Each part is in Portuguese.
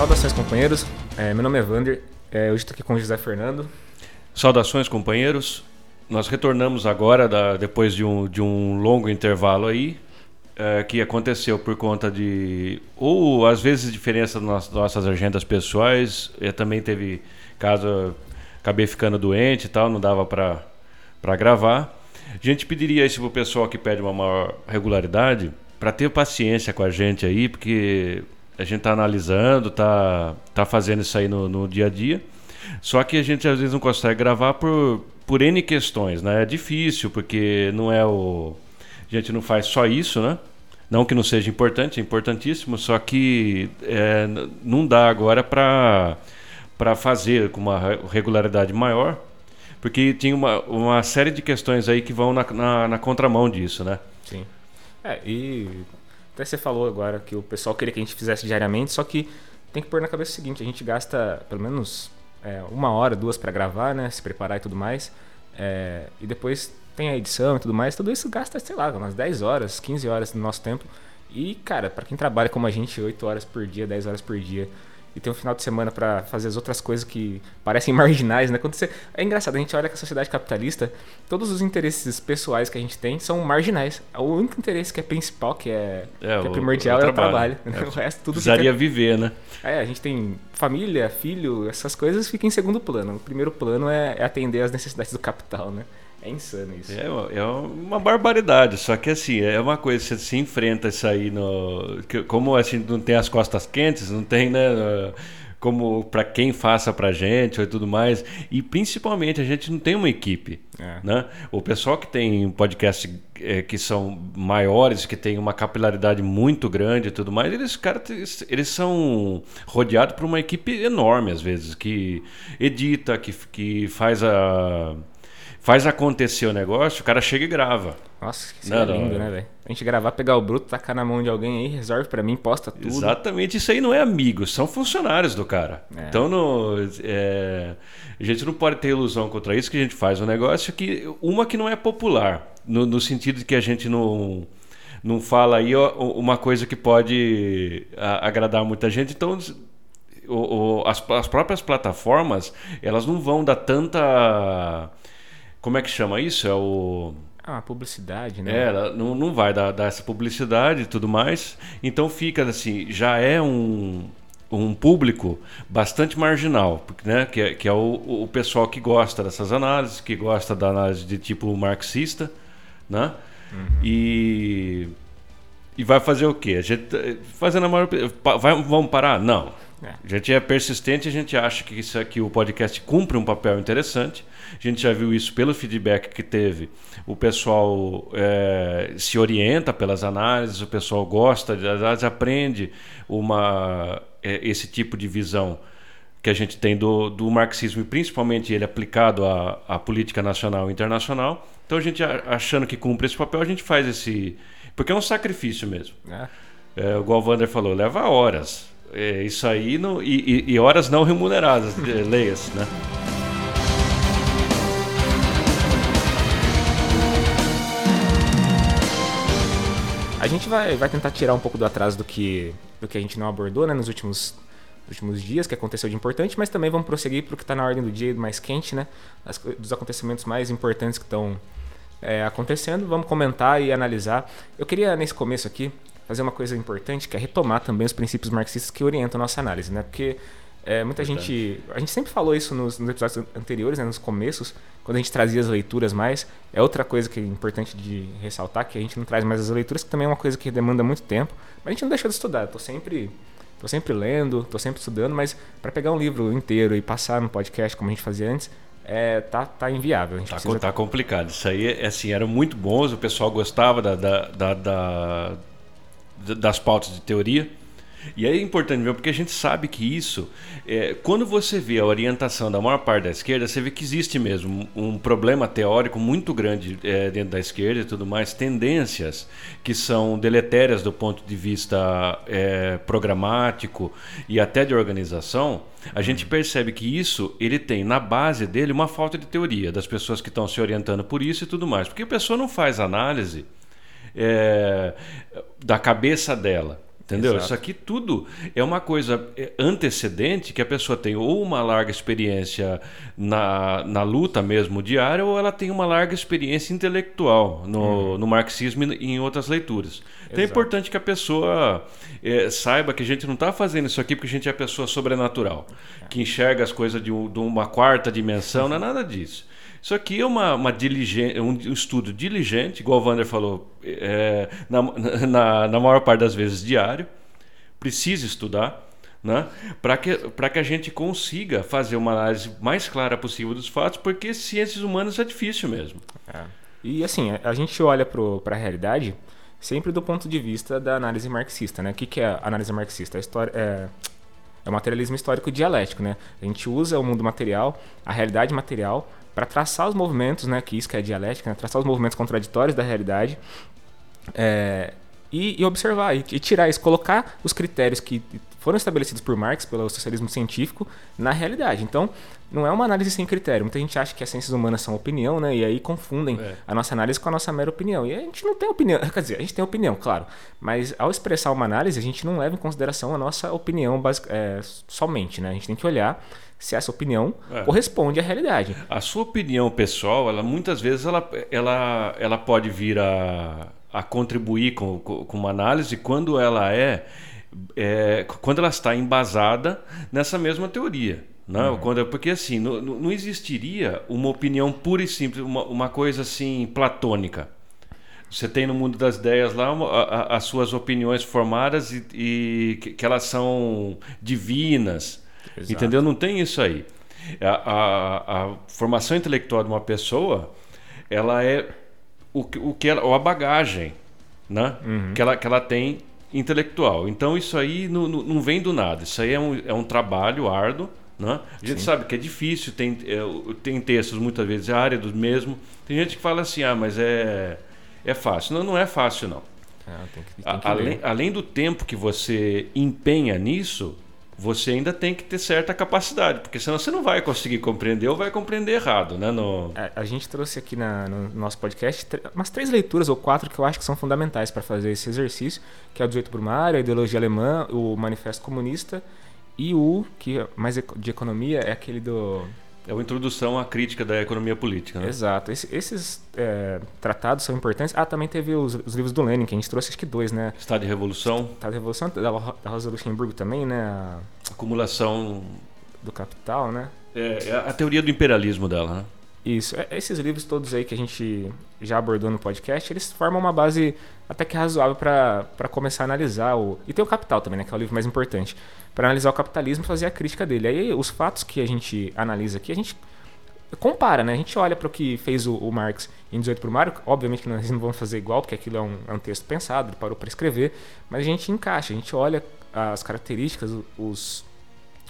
Saudações, companheiros. É, meu nome é Vander. É, hoje estou aqui com o José Fernando. Saudações, companheiros. Nós retornamos agora, da, depois de um, de um longo intervalo aí, é, que aconteceu por conta de. ou às vezes diferença nas nossas agendas pessoais. Eu também teve caso, acabei ficando doente e tal, não dava para gravar. A gente pediria isso para o pessoal que pede uma maior regularidade, para ter paciência com a gente aí, porque a gente está analisando, está tá fazendo isso aí no, no dia a dia. Só que a gente às vezes não consegue gravar por, por N questões, né? É difícil, porque não é o. A gente não faz só isso, né? Não que não seja importante, é importantíssimo, só que é, não dá agora para fazer com uma regularidade maior, porque tinha uma, uma série de questões aí que vão na, na, na contramão disso, né? Sim. É, e até você falou agora que o pessoal queria que a gente fizesse diariamente, só que tem que pôr na cabeça o seguinte: a gente gasta pelo menos é, uma hora, duas para gravar, né? Se preparar e tudo mais. É, e depois tem a edição e tudo mais. Tudo isso gasta, sei lá, umas 10 horas, 15 horas do nosso tempo. E, cara, para quem trabalha como a gente, 8 horas por dia, 10 horas por dia, e tem um final de semana para fazer as outras coisas que parecem marginais, né? Quando você... É engraçado, a gente olha que a sociedade capitalista, todos os interesses pessoais que a gente tem são marginais. O único interesse que é principal, que é, é, que é primordial, o, o é o trabalho. É, o resto tudo Precisaria fica... viver, né? É, a gente tem família, filho, essas coisas ficam em segundo plano. O primeiro plano é, é atender às necessidades do capital, né? É insano isso. É, é uma barbaridade, só que assim, é uma coisa, você se enfrenta isso aí no. Como assim, não tem as costas quentes, não tem, né? Como para quem faça pra gente e tudo mais. E principalmente a gente não tem uma equipe. É. Né? O pessoal que tem podcasts é, que são maiores, que tem uma capilaridade muito grande e tudo mais, eles, cara, eles são rodeados por uma equipe enorme, às vezes, que edita, que, que faz a faz acontecer o negócio, o cara chega e grava. Nossa, isso não, é lindo, não, né, velho? A gente gravar, pegar o bruto, tacar na mão de alguém aí, resolve para mim, posta tudo. Exatamente, isso aí não é amigo, são funcionários do cara. É. Então no, é, a gente não pode ter ilusão contra isso, que a gente faz um negócio que. Uma que não é popular, no, no sentido de que a gente não não fala aí uma coisa que pode agradar muita gente. Então, o, o, as, as próprias plataformas, elas não vão dar tanta como é que chama isso? É o. Ah, publicidade, né? É, não, não vai dar, dar essa publicidade e tudo mais. Então fica assim, já é um, um público bastante marginal, né? que é, que é o, o pessoal que gosta dessas análises, que gosta da análise de tipo marxista, né? Uhum. E, e vai fazer o quê? A gente, fazendo a maior, vai, vamos parar? Não. É. A gente é persistente, a gente acha que isso aqui o podcast cumpre um papel interessante. A gente já viu isso pelo feedback que teve. O pessoal é, se orienta pelas análises, o pessoal gosta, às aprende uma, é, esse tipo de visão que a gente tem do, do marxismo e principalmente ele aplicado à, à política nacional e internacional. Então a gente achando que cumpre esse papel, a gente faz esse. Porque é um sacrifício mesmo. É. É, igual o Wander falou, leva horas. É, isso aí não, e, e, horas não remuneradas, leia-se, né? A gente vai, vai tentar tirar um pouco do atraso do que, do que a gente não abordou né, nos últimos, últimos dias, que aconteceu de importante, mas também vamos prosseguir para o que está na ordem do dia mais quente, né? As, dos acontecimentos mais importantes que estão é, acontecendo. Vamos comentar e analisar. Eu queria, nesse começo aqui, fazer uma coisa importante, que é retomar também os princípios marxistas que orientam a nossa análise, né? Porque é, muita gente. A gente sempre falou isso nos, nos, episódios anteriores, né, nos começos, quando a gente trazia as leituras mais. É outra coisa que é importante de ressaltar, que a gente não traz mais as leituras, que também é uma coisa que demanda muito tempo. Mas a gente não deixa de estudar. Estou sempre. Tô sempre lendo, tô sempre estudando, mas para pegar um livro inteiro e passar no podcast como a gente fazia antes, é, tá, tá inviável. A gente tá, precisa... tá complicado. Isso aí, é, assim, era muito bom, o pessoal gostava da, da, da, da das pautas de teoria. E é importante ver, porque a gente sabe que isso, é, quando você vê a orientação da maior parte da esquerda, você vê que existe mesmo um, problema teórico muito grande é, dentro da esquerda e tudo mais, tendências que são deletérias do ponto de vista é, programático e até de organização. A gente percebe que isso ele tem na base dele uma falta de teoria das pessoas que estão se orientando por isso e tudo mais, porque a pessoa não faz análise é, da cabeça dela. Entendeu? Exato. Isso aqui tudo é uma coisa é, antecedente que a pessoa tem ou uma larga experiência na, na luta mesmo diária, ou ela tem uma larga experiência intelectual no, no marxismo e em outras leituras. Então é Exato. importante que a pessoa é, saiba que a gente não está fazendo isso aqui porque a gente é pessoa sobrenatural, que enxerga as coisas de, um- de uma quarta dimensão, não é nada disso. Isso aqui é uma, uma diligência, um estudo diligente, igual o Wander falou, é, na, na, na maior parte das vezes diário, precisa estudar, né? para que, que a gente consiga fazer uma análise mais clara possível dos fatos, porque ciências humanas é difícil mesmo. É. E assim, a- a gente olha para a realidade sempre do ponto de vista da análise marxista, né? O que, que é a análise marxista? A história é, é o materialismo histórico dialético, né? A gente usa o mundo material, a realidade material, para traçar os movimentos, né? Que isso que é dialética, né? traçar os movimentos contraditórios da realidade é, e, e observar e, e tirar isso, colocar os critérios que foram estabelecidos por Marx pelo socialismo científico na realidade. Então, não é uma análise sem critério. Muita gente acha que as ciências humanas são opinião, né? E aí confundem É. a nossa análise com a nossa mera opinião. E a gente não tem opinião, quer dizer, a gente tem opinião, claro, mas ao expressar uma análise, a gente não leva em consideração a nossa opinião é, somente, né? A gente tem que olhar se essa opinião É. corresponde à realidade. A sua opinião pessoal, ela muitas vezes ela, ela, ela pode vir a, a contribuir com, com uma análise quando ela é, é quando ela está embasada nessa mesma teoria. Não, quando, porque assim, não, não não existiria uma opinião pura e simples, uma, uma coisa assim platônica. Você tem no mundo das ideias lá uma- a- a- as suas opiniões formadas e, e que, que elas são divinas. Exato. Entendeu? Não tem isso aí. A, a- a formação intelectual de uma pessoa, ela é o, o que ela, ou a bagagem né? que, ela, que ela tem intelectual. Então isso aí não, não- vem do nada. Isso aí é um, é um trabalho árduo. Né? A gente sabe que é difícil, tem, é, tem textos muitas vezes áridos mesmo. Tem gente que fala assim, ah, mas é, é fácil. Não, não é fácil não. É, tem que, tem que além, além do tempo que você empenha nisso, você ainda tem que ter certa capacidade, porque senão você não vai conseguir compreender ou vai compreender errado, né? No... A, a gente trouxe aqui na- no nosso podcast umas três leituras ou quatro que eu acho que são fundamentais para fazer esse exercício, que é o 18 Brumário, a Ideologia Alemã, o Manifesto Comunista e o que é mais de economia é aquele do... É uma introdução à crítica da economia política, né? Exato. Esse- esses é, tratados são importantes. Ah, também teve os, os livros do Lenin, que a gente trouxe acho que dois, né? Estado de revolução, Tá, a Revolução da Rosa Luxemburgo também, né? A- acumulação, do Capital, né? é, é a teoria do imperialismo dela, né? Isso, é- esses livros todos aí que a gente já abordou no podcast, eles formam uma base até que razoável para começar a analisar o. E tem o Capital também, né? Que é o livro mais importante. Para analisar o capitalismo e fazer a crítica dele. Aí os fatos que a gente analisa aqui, a gente compara, né? A gente olha para o que fez o, o Marx em 18 Brumário. Obviamente que nós não vamos fazer igual, porque aquilo é um, é um texto pensado, ele parou para escrever. Mas a gente encaixa, a gente olha as características, os,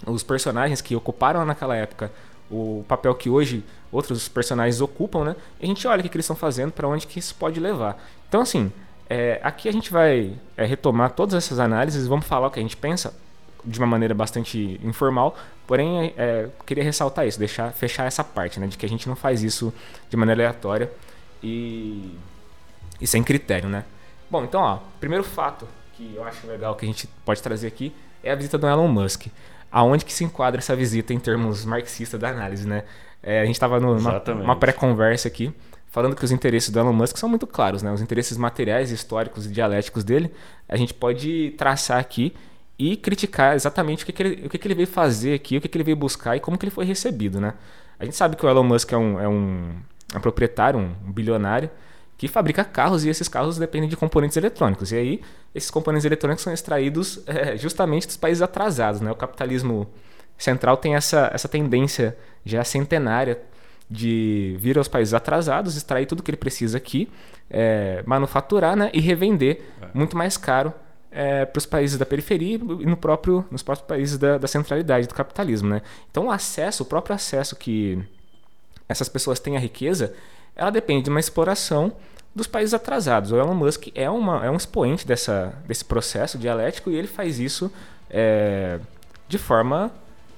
os personagens que ocuparam naquela época o papel que hoje outros personagens ocupam, né? E a gente olha o que, que eles estão fazendo, para onde que isso pode levar. Então, assim, é, aqui a gente vai é, retomar todas essas análises, vamos falar o que a gente pensa de uma maneira bastante informal, porém, é, queria ressaltar isso, deixar fechar essa parte, né? De que a gente não faz isso de maneira aleatória e, e sem critério, né? Bom, então, ó, primeiro fato que eu acho legal que a gente pode trazer aqui é a visita do Elon Musk. Aonde que se enquadra essa visita em termos marxistas da análise, né? É, a gente estava numa pré-conversa aqui, falando que os interesses do Elon Musk são muito claros, né? Os interesses materiais, históricos e dialéticos dele, a gente pode traçar aqui e criticar exatamente o que, que, ele, o que, que ele veio fazer aqui, o que, que ele veio buscar e como que ele foi recebido, né? A gente sabe que o Elon Musk é um, é um, é um proprietário, um bilionário, que fabrica carros e esses carros dependem de componentes eletrônicos. E aí, esses componentes eletrônicos são extraídos é, justamente dos países atrasados. Né? O capitalismo central tem essa, essa tendência já centenária de vir aos países atrasados, extrair tudo que ele precisa aqui, é, manufaturar né? e revender muito mais caro é, para os países da periferia e no próprio, nos próprios países da, da centralidade do capitalismo. Né? Então, o acesso, o próprio acesso que essas pessoas têm à riqueza, ela depende de uma exploração dos países atrasados. O Elon Musk é, uma, é um expoente dessa, desse processo dialético e ele faz isso é, de forma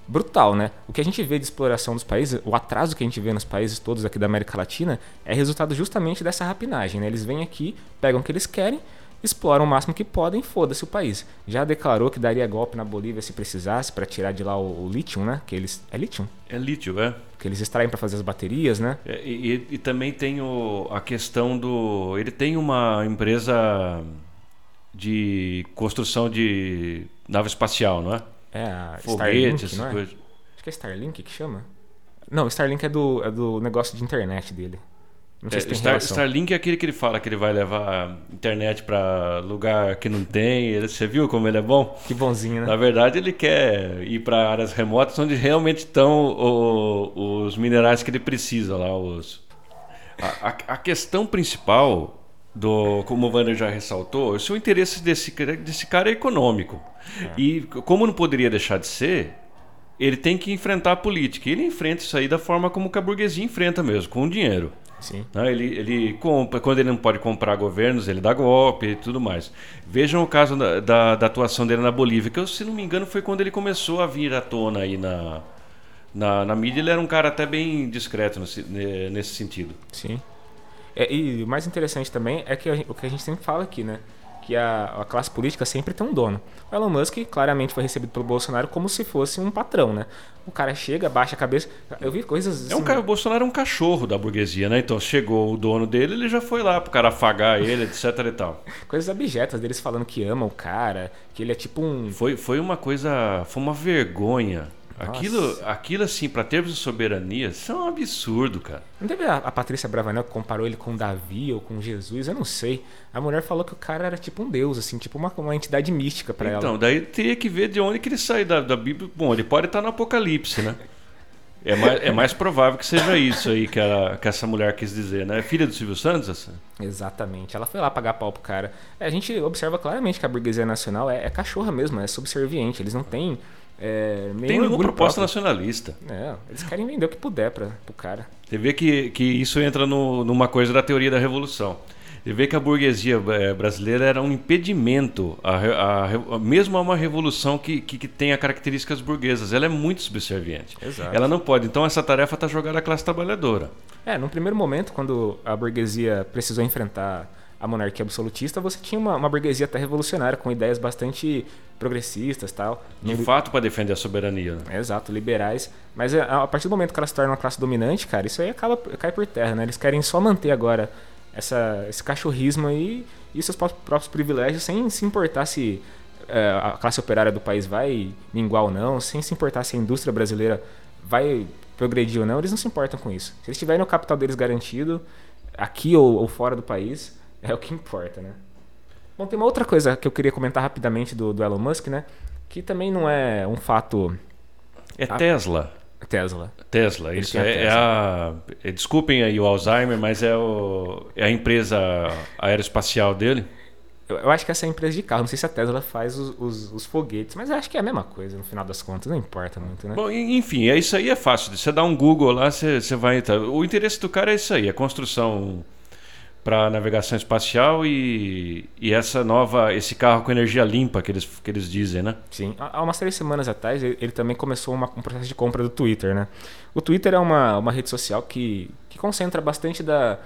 brutal, né? O que a gente vê de exploração dos países, o atraso que a gente vê nos países todos aqui da América Latina, é resultado justamente dessa rapinagem, né? Eles vêm aqui, pegam o que eles querem exploram o máximo que podem, foda-se o país. Já declarou que daria golpe na Bolívia se precisasse para tirar de lá o, o lítio, né? Que eles é lítio? É lítio, é. Que eles extraem para fazer as baterias, né? É, e, e, também tem o, a questão do, ele tem uma empresa de construção de nave espacial, não é? É, a Foguetes, Starlink, não é? Acho que é Starlink que chama. Não, Starlink é do, é do negócio de internet dele. É, se Star-. Starlink é aquele que ele fala que ele vai levar internet para lugar que não tem. Ele- Você viu como ele é bom? Que bonzinho, né? Na verdade, ele quer ir para áreas remotas onde realmente estão o- os minerais que ele precisa lá. Os... A, a- a questão principal, do, como o Wander já ressaltou, é o interesse desse, cara- desse cara é econômico. E como não poderia deixar de ser, ele tem que enfrentar a política. E ele enfrenta isso aí da forma como que a burguesia enfrenta mesmo, com dinheiro. Sim. né? Ele, ele compra, quando ele não pode comprar governos, ele dá golpe e tudo mais. Vejam o caso da, da, da atuação dele na Bolívia, que eu, se não me engano foi quando ele começou a vir à tona aí na, na, na mídia. Ele era um cara até bem discreto nesse, ne- nesse sentido. Sim. É, e o mais interessante também é que a o que a gente sempre fala aqui, né? Que a, a classe política sempre tem um dono. O Elon Musk claramente foi recebido pelo Bolsonaro como se fosse um patrão, né? O cara chega, baixa a cabeça. Eu vi coisas. É um assim, cara, o Bolsonaro é um cachorro da burguesia, né? Então chegou o dono dele, ele já foi lá pro cara afagar ele, etc e tal. Coisas abjetas deles falando que ama o cara, que ele é tipo um. Foi, foi uma coisa, foi uma vergonha. Nossa. Aquilo, aquilo assim, para termos de soberania, isso é um absurdo, cara. Não teve a, a Patrícia Bravanel que comparou ele com Davi ou com Jesus? Eu não sei. A mulher falou que o cara era tipo um deus, assim, tipo uma, uma entidade mística pra Então, ela. daí teria que ver de onde que ele sai da, da Bíblia. Bom, ele pode estar no Apocalipse, né? É mais, é mais provável que seja isso aí que, ela, que essa mulher quis dizer, né? Filha do Silvio Santos? Essa? Exatamente. Ela foi lá pagar pau pro cara. É, a gente observa claramente que a burguesia nacional é, é cachorra mesmo, é subserviente. Eles não têm. É, Tem nenhuma proposta próprio. nacionalista. É, eles querem vender o que puder pra, pro cara. Você vê que, que isso entra no, numa coisa da teoria da revolução. Você vê que a burguesia eh, brasileira era um impedimento, a, a a- mesmo a uma revolução que, que, que tenha características burguesas. Ela é muito subserviente. Exato. Ela não pode. Então, essa tarefa está jogada à classe trabalhadora. É, num primeiro momento, quando a burguesia precisou enfrentar a monarquia absolutista, você tinha uma, uma burguesia até revolucionária, com ideias bastante progressistas tal. De No- fato, para defender a soberania. né? Exato, liberais. Mas é, a partir do momento que elas se tornam uma classe dominante, cara, isso aí acaba cai por terra, né? Eles querem só manter agora essa, esse cachorrismo aí e seus pró- próprios privilégios sem se importar se é, a classe operária do país vai minguar ou não, sem se importar se a indústria brasileira vai progredir ou não, eles não se importam com isso. Se eles tiverem o capital deles garantido, aqui ou, ou fora do país, é o que importa, né? Bom, tem uma outra coisa que eu queria comentar rapidamente do, do Elon Musk, né? Que também não é um fato É Ah. Tesla. Tesla. Tesla, Ele isso a é, é a. é, Desculpem aí o Alzheimer, mas é, o, é a empresa aeroespacial dele. Eu, acho que essa é a empresa de carro. Não sei se a Tesla faz os, os- os foguetes, mas eu acho que é a mesma coisa no final das contas. Não importa muito, né? Bom, en- enfim, é isso aí é fácil. Você dá um Google lá, você, você vai entrar. O interesse do cara é isso aí, a construção para navegação espacial e, e essa nova, esse carro com energia limpa que eles, que eles dizem, né? Sim. Há umas três semanas atrás, ele, ele também começou uma- um processo de compra do Twitter, né? O Twitter é uma, uma rede social que, que concentra bastante da,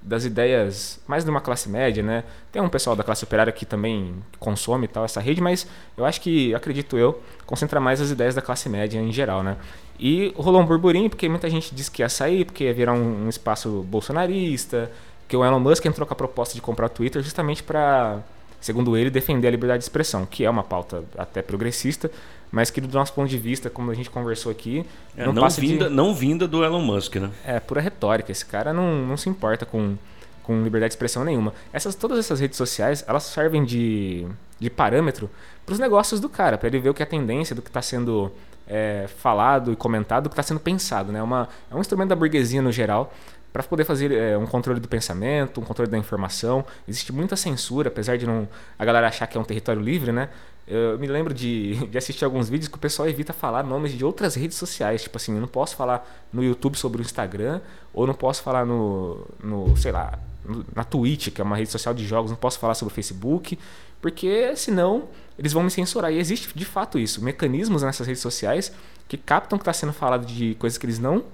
das ideias mais de uma classe média, né? Tem um pessoal da classe operária que também consome tal essa rede, mas eu acho que, acredito eu, concentra mais as ideias da classe média em geral, né? E rolou um burburinho porque muita gente disse que ia sair, porque ia virar um, um espaço bolsonarista, que o Elon Musk entrou com a proposta de comprar o Twitter justamente para, segundo ele, defender a liberdade de expressão, que é uma pauta até progressista, mas que do nosso ponto de vista, como a gente conversou aqui, É, não, não, vinda, de... não vinda do Elon Musk, né? É pura retórica. Esse cara não, não se importa com, com liberdade de expressão nenhuma. Essas, todas essas redes sociais, elas servem de, de parâmetro para os negócios do cara, para ele ver o que é a tendência do que está sendo é, falado e comentado, do que está sendo pensado. Né? Uma, é um instrumento da burguesia no geral para poder fazer é, um controle do pensamento, um controle da informação. Existe muita censura, apesar de não a galera achar que é um território livre, né? Eu me lembro de, de assistir alguns vídeos que o pessoal evita falar nomes de outras redes sociais. Tipo assim, eu não posso falar no YouTube sobre o Instagram, ou não posso falar no, no sei lá, no- na Twitch, que é uma rede social de jogos, não posso falar sobre o Facebook, porque senão eles vão me censurar. E existe de fato isso, mecanismos nessas redes sociais que captam que está sendo falado de coisas que eles não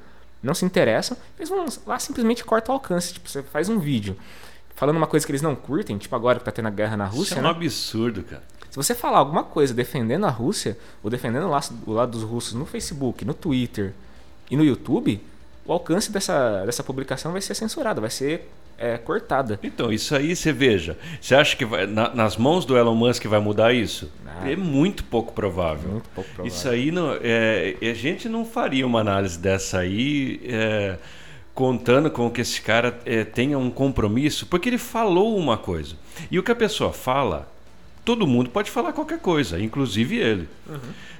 não se interessam, eles vão lá simplesmente cortam o alcance. Tipo, você faz um vídeo falando uma coisa que eles não curtem, tipo agora que tá tendo a guerra na Rússia. Isso é um né? absurdo, cara. Se você falar alguma coisa defendendo a Rússia, ou defendendo o lado, o lado dos russos no Facebook, no Twitter e no YouTube, o alcance dessa, dessa publicação vai ser censurado, vai ser é, cortada. Então, isso aí você veja. Você acha que vai, na, nas mãos do Elon Musk vai mudar isso? Ah. é muito pouco provável. Muito pouco provável. Isso aí não, é, a gente não faria uma análise dessa aí. é, contando com que esse cara é, tenha um compromisso, porque ele falou uma coisa. E o que a pessoa fala, todo mundo pode falar qualquer coisa, inclusive ele.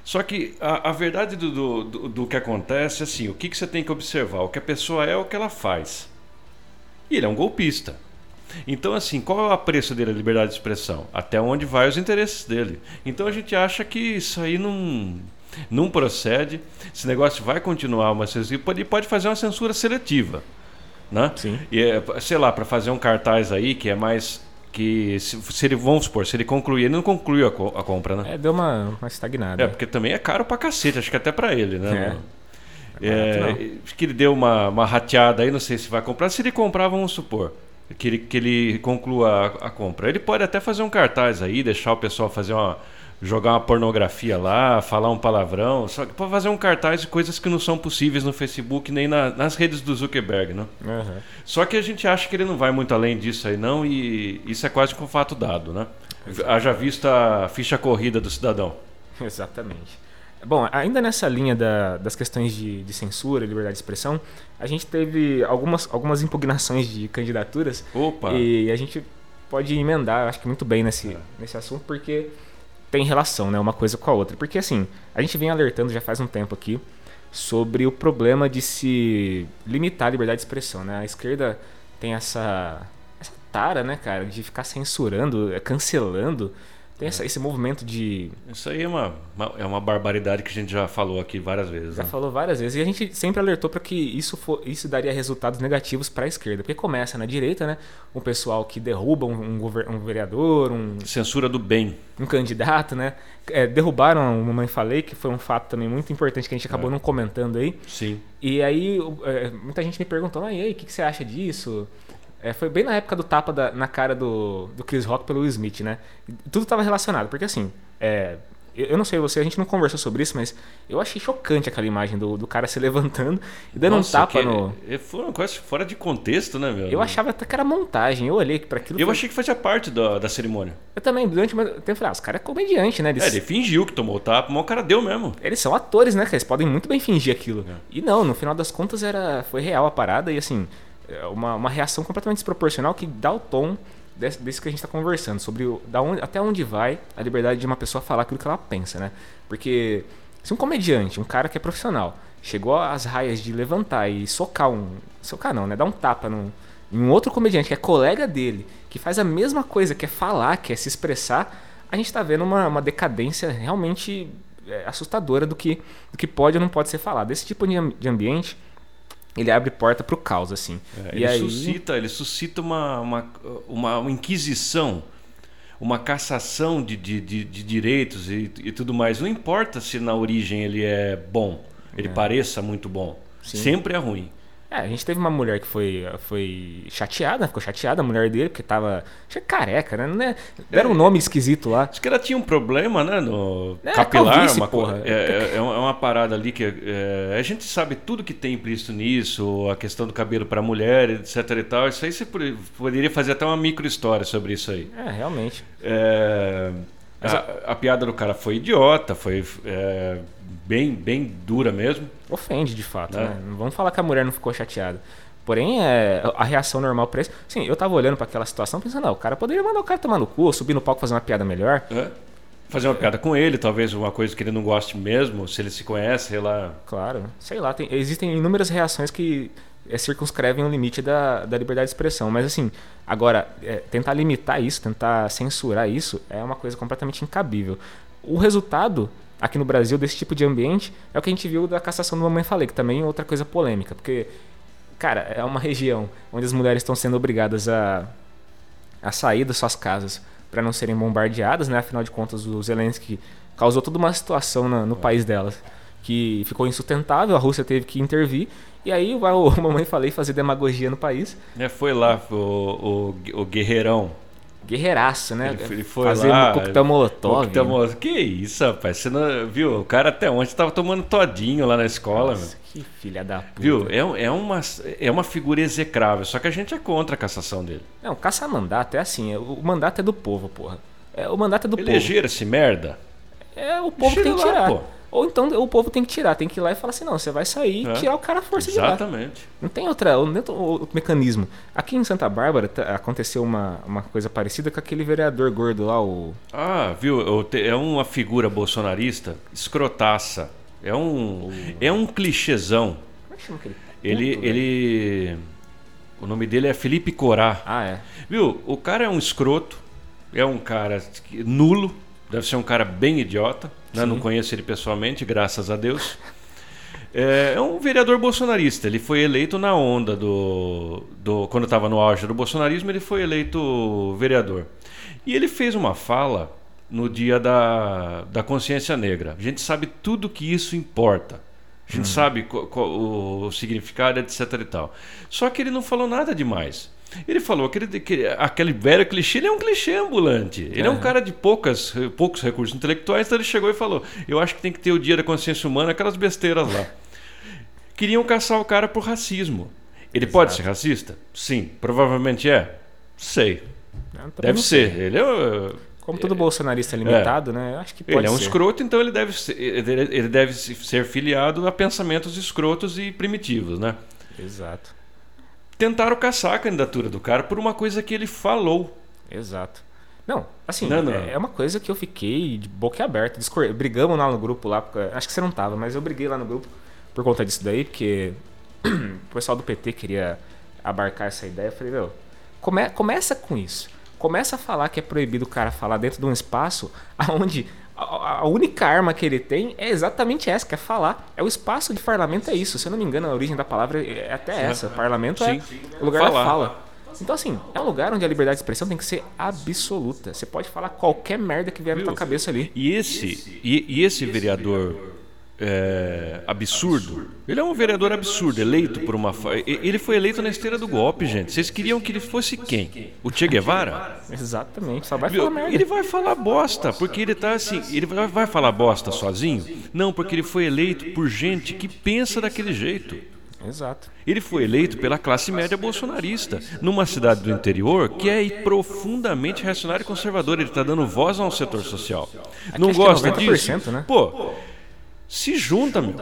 Só que a, a verdade do, do, do- do que acontece é assim: o que, que você tem que observar? O que a pessoa é, é o que ela faz. E ele é um golpista. Então, assim, qual é o apreço dele, a liberdade de expressão? Até onde vai os interesses dele. Então a gente acha que isso aí não, não procede. Esse negócio vai continuar uma censura. Ele pode, ele pode fazer uma censura seletiva. Né? Sim. E, é, sei lá, para fazer um cartaz aí que é mais. que se, se ele, vamos supor, se ele concluir, ele não concluiu a, co- a compra, né? É, deu uma, uma estagnada. É, porque também é caro pra cacete, acho que até pra ele, né? É. É, acho que ele deu uma, uma rateada aí, não sei se vai comprar. Se ele comprar, vamos supor que ele, que ele conclua a, a compra. Ele pode até fazer um cartaz aí, deixar o pessoal fazer uma. jogar uma pornografia lá, falar um palavrão. Só que pode fazer um cartaz de coisas que não são possíveis no Facebook nem na- nas redes do Zuckerberg, né? Aham. Só que a gente acha que ele não vai muito além disso aí, não, e isso é quase que um fato dado, né? Haja vista a ficha corrida do cidadão. Exatamente. Bom, ainda nessa linha da- das questões de, de censura e liberdade de expressão, a gente teve algumas, algumas impugnações de candidaturas Opa! e a gente pode emendar, acho que muito bem nesse, nesse assunto, porque tem relação, né, uma coisa com a outra. Porque assim, a gente vem alertando já faz um tempo aqui sobre o problema de se limitar a liberdade de expressão, né? A esquerda tem essa, essa tara, né, cara, de ficar censurando, eh, cancelando. Tem essa- esse movimento de Isso aí é uma, uma- é uma barbaridade que a gente já falou aqui várias vezes. Já né? falou várias vezes. E a gente sempre alertou para que isso, for, isso daria resultados negativos para a esquerda. Porque começa na direita, né? Um pessoal que derruba um, um um vereador, um, Censura do bem. um candidato, né? É, derrubaram a Mamãe Falei, que foi um fato também muito importante que a gente acabou não comentando aí. Sim. E aí, é, muita gente me perguntou, ah, e aí, o que, que você acha disso? É, foi bem na época do tapa da- na cara do, do Chris Rock pelo Will Smith, né? Tudo estava relacionado, porque assim, é, eu, eu não sei você, a gente não conversou sobre isso, mas eu achei chocante aquela imagem do, do cara se levantando e dando Nossa, um tapa que- no. é, Foi uma coisa fora de contexto, né, meu? Eu achava até que era montagem, eu olhei para aquilo. Eu foi- achei que fazia parte da, da cerimônia. eu também, durante o tempo, falei, ah, os caras é comediante, né? Eles, É, ele fingiu que tomou o tapa, mas o cara deu mesmo. eles são atores, né, cara? Eles podem muito bem fingir aquilo. É. E não, no final das contas era, foi real a parada e assim, uma, uma reação completamente desproporcional que dá o tom desse, desse que a gente está conversando, sobre o, da onde, até onde vai a liberdade de uma pessoa falar aquilo que ela pensa, né? Porque se um comediante, um cara que é profissional, chegou às raias de levantar e socar um. Socar não, né? Dar um tapa num, em um outro comediante que é colega dele, que faz a mesma coisa, que é falar, que é se expressar, a gente está vendo uma, uma decadência realmente é, assustadora do que, do que pode ou não pode ser falado. Esse tipo de ambiente, ele abre porta pro caos, assim. É, ele, aí, suscita, ele suscita uma, uma, uma, inquisição, uma cassação de, de, de, de direitos e, e tudo mais. Não importa se na origem ele é bom, ele pareça muito bom. Sim. Sempre é ruim. É, a gente teve uma mulher que foi, foi chateada, ficou chateada, a mulher dele, porque tava. Acho que careca, né? Não é- Deram um nome esquisito lá. Acho que ela tinha um problema, né? No É, capilar, calvície, uma porra. É, é, é uma é uma parada ali que é, a gente sabe tudo que tem implícito nisso, a questão do cabelo para mulher, etc e tal. Isso aí você poderia fazer até uma micro história sobre isso aí. É, realmente. É, a, a piada do cara foi idiota, foi é, bem, bem dura mesmo. Ofende, de fato, Né? né? Não vamos falar que a mulher não ficou chateada. Porém, é, a reação normal pra isso. Sim, eu tava olhando pra aquela situação pensando, ah, o cara poderia mandar o cara tomar no cu, subir no palco fazer uma piada melhor. né? Fazer uma piada com ele, talvez uma coisa que ele não goste mesmo, se ele se conhece, sei lá. Claro, sei lá, tem- existem inúmeras reações que é, circunscrevem o limite da, da liberdade de expressão. Mas assim, agora, é, tentar limitar isso, tentar censurar isso, é uma coisa completamente incabível. O resultado aqui no Brasil desse tipo de ambiente é o que a gente viu da cassação do Mamãe Falei, que também é outra coisa polêmica, porque, cara, é uma região onde as mulheres estão sendo obrigadas a, a sair das suas casas para não serem bombardeadas, né? Afinal de contas, o Zelensky causou toda uma situação na- no país delas. que ficou insustentável, a Rússia teve que intervir. E aí vai o mamãe falei fazer demagogia no país. É, foi lá o, o, o guerreirão. Guerreiraço, né? Ele, ele foi fazer lá. coquetel molotov. Coquetel molotov. Que isso, rapaz? Você não, viu? O cara até ontem tava tomando todinho lá na escola, Nossa, que filha da puta. Viu? É, é, uma, é uma figura execrável, só que a gente é contra a cassação dele. Não, caça mandato é assim, o mandato é do povo, porra. É, o mandato é do Eleger esse merda? povo. É o povo que tem que Tira lá, tirar. pô. Ou então o povo tem que tirar, tem que ir lá e falar assim, não, você vai sair e É. tirar o cara à força de lá. Exatamente. Não tem outra, não tem outro, mecanismo. Aqui em Santa Bárbara aconteceu uma, uma coisa parecida com aquele vereador gordo lá, o. Ah, viu? É uma figura bolsonarista escrotaça. É um, é um clichêzão. Como é que chama aquele? Ele, velho? ele. O nome dele é Felipe Corá. Ah, é. Viu? O cara é um escroto, é um cara nulo, deve ser um cara bem idiota. Né? Não conheço ele pessoalmente, graças a Deus. É, é um vereador bolsonarista. Ele foi eleito na onda do. do quando estava no auge do bolsonarismo, ele foi eleito vereador. E ele fez uma fala no dia da, da consciência negra. A gente sabe tudo que isso importa. A gente sabe co- co- o significado, etc e tal. Só que ele não falou nada demais. Ele falou aquele, que aquele velho clichê, ele é um clichê ambulante. Ele é um Aham. cara de poucas, poucos recursos intelectuais, então ele chegou e falou: Eu acho que tem que ter o dia da consciência humana, aquelas besteiras lá. Queriam caçar o cara por racismo. Ele pode ser racista? Sim. Provavelmente é? Sei. Não, Deve não sei. ser. Ele é, Como todo bolsonarista limitado, né? eu Acho que pode ele é um ser. escroto, então ele deve, ser, ele deve ser filiado a pensamentos escrotos e primitivos, né? Exato. Tentaram caçar a candidatura do cara por uma coisa que ele falou. Exato. Não, assim, Não, não. É, uma coisa que eu fiquei de boca aberta. Discor... Brigamos lá no grupo lá, acho que você não tava, mas eu briguei lá no grupo por conta disso daí, porque o pessoal do PT queria abarcar essa ideia. Eu falei, meu, come... começa com isso. Começa a falar que é proibido o cara falar dentro de um espaço onde a a única arma que ele tem é exatamente essa, que é falar. É o espaço de parlamento, é isso. Se eu não me engano, a origem da palavra é até essa. Parlamento é o lugar Falar. da fala. Então, assim, é um lugar onde a liberdade de expressão tem que ser absoluta. Você pode falar qualquer merda que vier na tua cabeça ali. E esse, e, e esse vereador é, absurdo, ele é um vereador absurdo, eleito por uma. Ele foi eleito na esteira do golpe, gente. Vocês queriam que ele fosse quem? O Che Guevara? Exatamente, só vai falar merda. Ele vai falar bosta, porque ele tá assim. Ele vai falar bosta sozinho? Não, porque ele foi eleito por gente que pensa daquele jeito. Exato. Ele foi eleito pela classe média bolsonarista, numa cidade do interior que é profundamente reacionária e conservadora. Ele está dando voz a um setor social. Não é gosta 90%, disso? né? Pô, se junta, meu.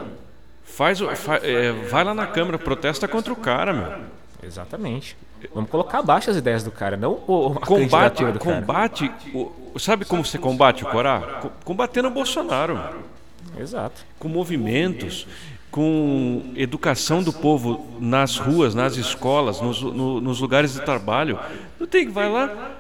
Faz, é, vai lá na Câmara, protesta contra o cara, meu. Exatamente. Vamos colocar abaixo as ideias do cara, não o, a Combate, do cara. combate. o- sabe como você combate o Corá? Co- Combatendo o Bolsonaro, meu. Exato. com movimentos, com educação do povo nas ruas, nas escolas, nos, no- nos lugares de trabalho. Não tem que vai lá,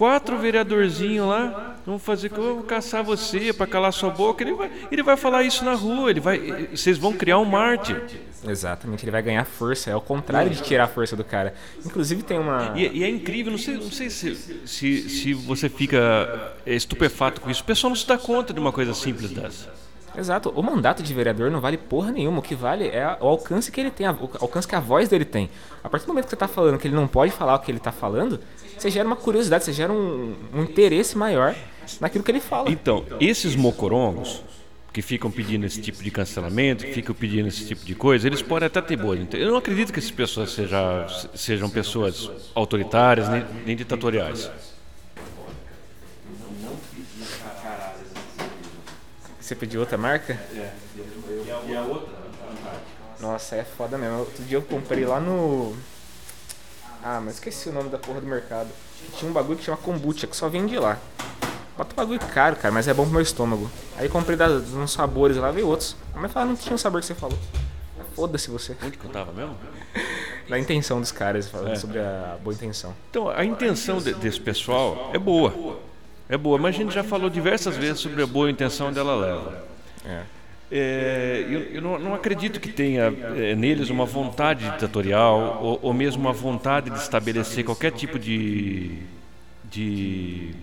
quatro vereadorzinhos lá, vão fazer que eu vou caçar você para calar sua boca. Ele vai, ele vai falar isso na rua, ele vai, vocês vão criar um mártir. Exatamente, ele vai ganhar força. É o contrário de tirar a força do cara. Inclusive tem uma. E, e é incrível, não sei, não sei se, se, se você fica estupefato com isso. O pessoal não se dá conta de uma coisa simples dessa. Exato. O mandato de vereador não vale porra nenhuma. O que vale é o alcance que ele tem, o alcance que a voz dele tem. A partir do momento que você tá falando que ele não pode falar o que ele tá falando, você gera uma curiosidade, você gera um, um interesse maior naquilo que ele fala. Então, esses mocorongos que ficam pedindo esse tipo de cancelamento, que ficam pedindo esse tipo de coisa, eles podem até ter boas. Eu não acredito que essas pessoas seja, sejam pessoas autoritárias nem, nem ditatoriais. Você pediu outra marca? Nossa, é foda mesmo. Outro dia eu comprei lá no. Ah, mas esqueci o nome da porra do mercado. Tinha um bagulho que chama kombucha, que só vende lá. Bota um bagulho caro, cara, mas é bom pro meu estômago. Aí comprei da- uns sabores lá, veio outros. Mas fala, não tinha o sabor que você falou. Mas Foda-se você. Onde que eu tava mesmo? Da intenção dos caras, falando sobre a boa intenção. Então, a intenção de- desse pessoal é boa. É boa, mas a gente já falou diversas vezes sobre a boa intenção onde ela leva. É. É, eu eu não, não acredito que tenha é, neles uma vontade ditatorial ou, ou mesmo uma vontade de estabelecer qualquer tipo de, de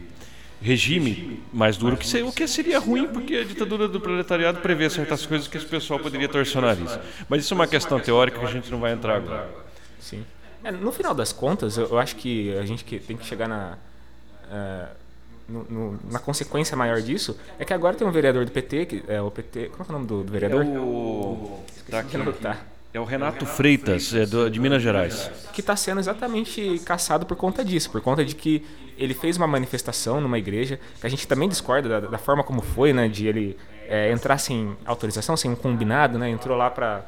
regime mais duro, que seria, o que seria ruim, porque a ditadura do proletariado prevê certas coisas que esse pessoal poderia torcer o nariz. Mas isso é uma questão teórica que a gente não vai entrar agora. Sim. É, no final das contas, eu, eu, acho que a gente que tem que chegar na. Uh, no, no, na consequência maior disso é que agora tem um vereador do PT, que é o PT. Como é, é o nome do, do vereador? É o. Tá aqui. Tá. É o Renato Freitas, é do, de Minas Gerais. Que está sendo exatamente caçado por conta disso, por conta de que ele fez uma manifestação numa igreja, que a gente também discorda da, da forma como foi, né, de ele é, entrar sem autorização, sem um combinado, né, entrou lá para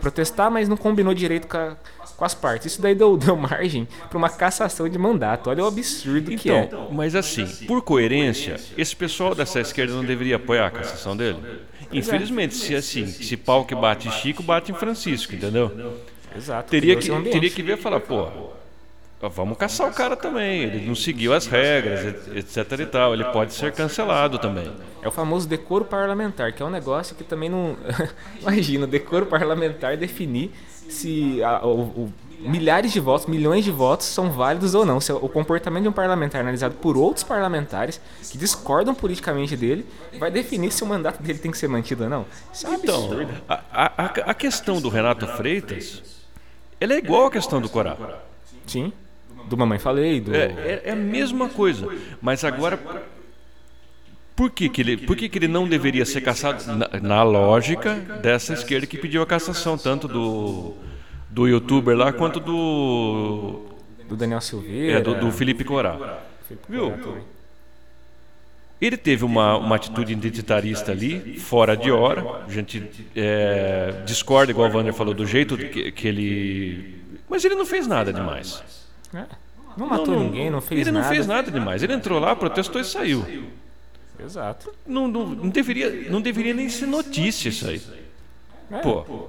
protestar, mas não combinou direito com, a, com as partes. Isso daí deu, deu margem para uma cassação de mandato. Olha o absurdo então, que é. Mas assim, por coerência, esse pessoal dessa esquerda não deveria apoiar a cassação dele? Infelizmente, se assim, se pau que bate em Chico, bate em Francisco, entendeu? Exato. Teria que, teria que ver e falar, pô, vamos caçar o cara também. Ele não seguiu as regras, etc e tal. Ele pode ser cancelado também. É o famoso decoro parlamentar, que é um negócio que também não. Imagina, decoro parlamentar definir se a, o, o milhares de votos, milhões de votos são válidos ou não. Se o comportamento de um parlamentar analisado por outros parlamentares que discordam politicamente dele vai definir se o mandato dele tem que ser mantido ou não. Isso é então, a, a, a, questão do Renato Freitas, ela é igual à questão do Corá. Sim. Do Mamãe Falei. Do... É, é, é a mesma coisa. Mas agora por que, que, ele, por que, que ele não deveria ser caçado? Na, na, lógica dessa esquerda que pediu a cassação, tanto do, do youtuber lá quanto do. Do Daniel Silveira. É, do, do Felipe Corá. Viu? Ele teve uma, uma atitude identitarista ali, fora de hora. A gente é, discorda, igual o Wander falou, do jeito que, que, ele. Mas ele não fez nada demais. É. Não matou não, ninguém, não fez ele nada. Ele não fez nada demais. Ele entrou lá, protestou e saiu. Exato. Não, não, não, deveria, não deveria nem ser notícia isso aí. É. Pô.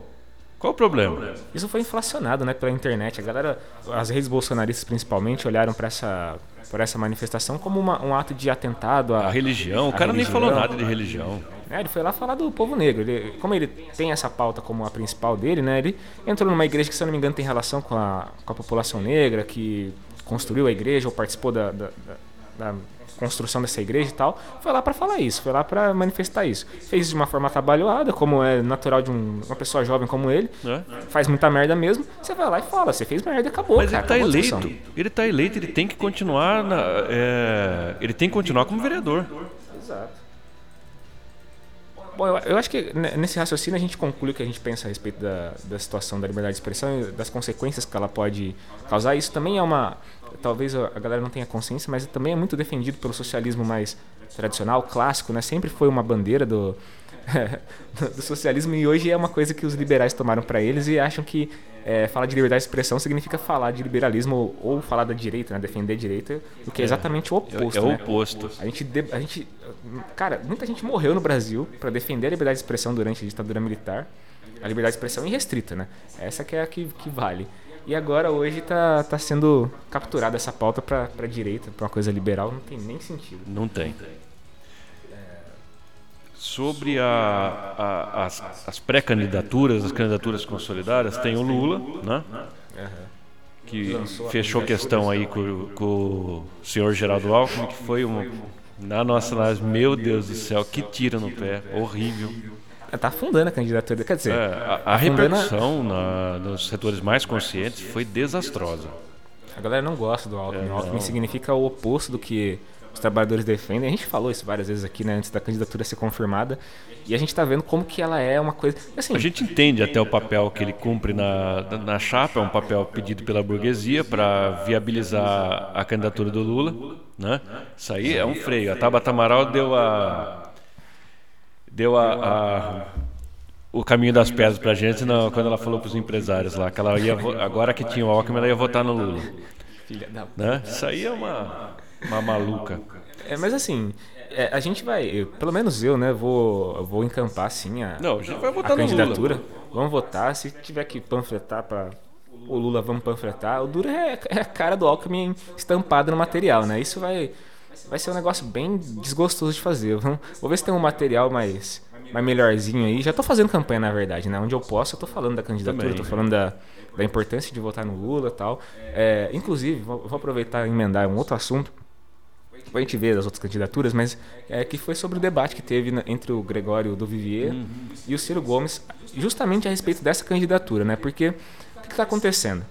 Qual o problema? Isso foi inflacionado, né, pela internet. A galera, as redes bolsonaristas principalmente, olharam para essa, essa manifestação como uma, um ato de atentado à a religião. O cara religião. nem falou nada de religião. É, ele foi lá falar do povo negro. Ele, como ele tem essa pauta como a principal dele, né, ele entrou numa igreja que, se eu não me engano, tem relação com a, com a população negra, que construiu a igreja ou participou da, da, da, da construção dessa igreja e tal, foi lá para falar isso, foi lá para manifestar isso. Fez de uma forma trabalhada, como é natural de um, uma pessoa jovem como ele, é. faz muita merda mesmo, você vai lá e fala, você fez merda e acabou, Mas cara, ele tá eleito, ele tá eleito, ele tem que continuar, na, é, ele tem que continuar como vereador. Exato. Bom, eu, eu, acho que nesse raciocínio a gente conclui que a gente pensa a respeito da, da situação da liberdade de expressão e das consequências que ela pode causar. Isso também é uma. Talvez a galera não tenha consciência, mas também é muito defendido pelo socialismo mais tradicional, clássico, né? Sempre foi uma bandeira do, do socialismo e hoje é uma coisa que os liberais tomaram para eles e acham que é, falar de liberdade de expressão significa falar de liberalismo ou, falar da direita, né? defender a direita, o que é, é exatamente o oposto. É, é o né? oposto. A gente, a gente, cara, muita gente morreu no Brasil para defender a liberdade de expressão durante a ditadura militar, a liberdade de expressão irrestrita, né? Essa que é a que, que vale. E agora hoje está tá sendo capturada essa pauta para a direita, para uma coisa liberal, não tem nem sentido. Não tem. Sobre a, a, as, as pré-candidaturas, as candidaturas consolidadas, tem o Lula, né? que fechou questão aí com, com o senhor Geraldo Alckmin, que foi uma, na nossa análise, meu Deus do céu, que tira no pé, horrível. Tá afundando a candidatura, quer dizer... É, a, a repercussão na, nos setores mais conscientes foi desastrosa. A galera não gosta do Alckmin, é, o Alckmin significa o oposto do que os trabalhadores defendem. A gente falou isso várias vezes aqui, né, antes da candidatura ser confirmada. E a gente está vendo como que ela é uma coisa. Assim, a gente entende até o papel que ele cumpre na, na chapa, é um papel pedido pela burguesia para viabilizar a candidatura do Lula. Né? Isso aí é um freio. A Tabata Amaral deu a. Deu a, a o caminho das pedras para a gente não, quando ela falou para os empresários lá que ela ia agora que tinha o Alckmin ela ia votar no Lula. Né? Isso aí é uma uma maluca. É, mas assim, é, a gente vai, eu, pelo menos eu, né, vou, vou encampar sim a, Não, a, gente vai votar a candidatura. Lula. Vamos votar. Se tiver que panfletar para o Lula, vamos panfletar. O duro é, é a cara do Alckmin estampada no material, né? Isso vai, vai ser um negócio bem desgostoso de fazer. Vou ver se tem um material mais, mais melhorzinho aí. Já tô fazendo campanha, na verdade, né? Onde eu posso, eu tô falando da candidatura, Também. tô falando da, da importância de votar no Lula e tal. É, inclusive, vou, vou aproveitar e emendar um outro assunto a gente ver as outras candidaturas, mas é, que foi sobre o debate que teve na, entre o Gregório do Vivier uhum. e o Ciro Gomes, justamente a respeito dessa candidatura, né? Porque o que está acontecendo?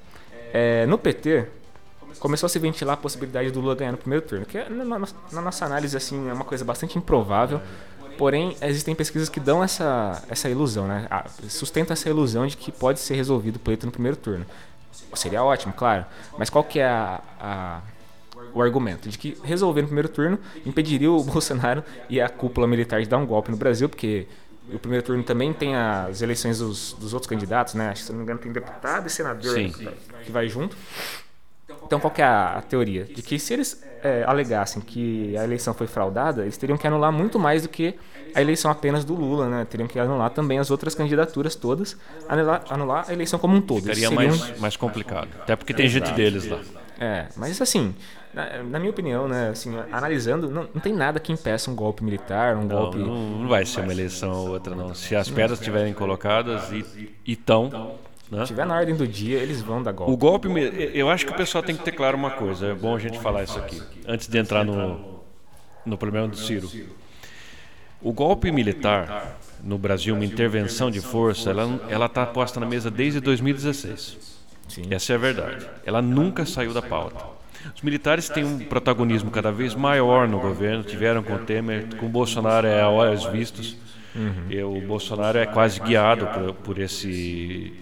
É, no PT começou a se ventilar a possibilidade do Lula ganhar no primeiro turno, que é, na, na, nossa análise assim é uma coisa bastante improvável. Porém, existem pesquisas que dão essa, essa ilusão, né? Sustenta essa ilusão de que pode ser resolvido o pleito no primeiro turno. Seria ótimo, claro. Mas qual que é a, a o argumento de que resolver no primeiro turno impediria o Bolsonaro e a cúpula militar de dar um golpe no Brasil, porque o primeiro turno também tem as eleições dos, dos outros candidatos, né? Acho que, se não me engano, tem deputado e senador Sim. que vai junto. Então, qual é a, teoria? De que se eles é, alegassem que a eleição foi fraudada, eles teriam que anular muito mais do que a eleição apenas do Lula, né? Teriam que anular também as outras candidaturas todas, anular, anular a eleição como um todo. Seria mais, mais complicado. Até porque tem gente deles lá. É, mas assim, na, na, minha opinião, né, assim, analisando, não, não, tem nada que impeça um golpe militar, um não, golpe. Não, não, vai ser uma eleição ou outra, não. Se as pedras estiverem colocadas e estão. Né? Se tiver na ordem do dia, eles vão dar golpe. O golpe, eu acho que o pessoal tem que ter claro uma coisa. É bom a gente falar isso aqui antes de entrar no, no problema do Ciro. O golpe militar no Brasil, uma intervenção de força, ela está posta na mesa desde 2016. Sim. Essa é a verdade. Ela nunca saiu da pauta. Os militares têm um protagonismo cada vez maior no governo, tiveram com o Temer, com o Bolsonaro é a olhos vistos. Uhum. E o Bolsonaro é quase guiado por, por, esse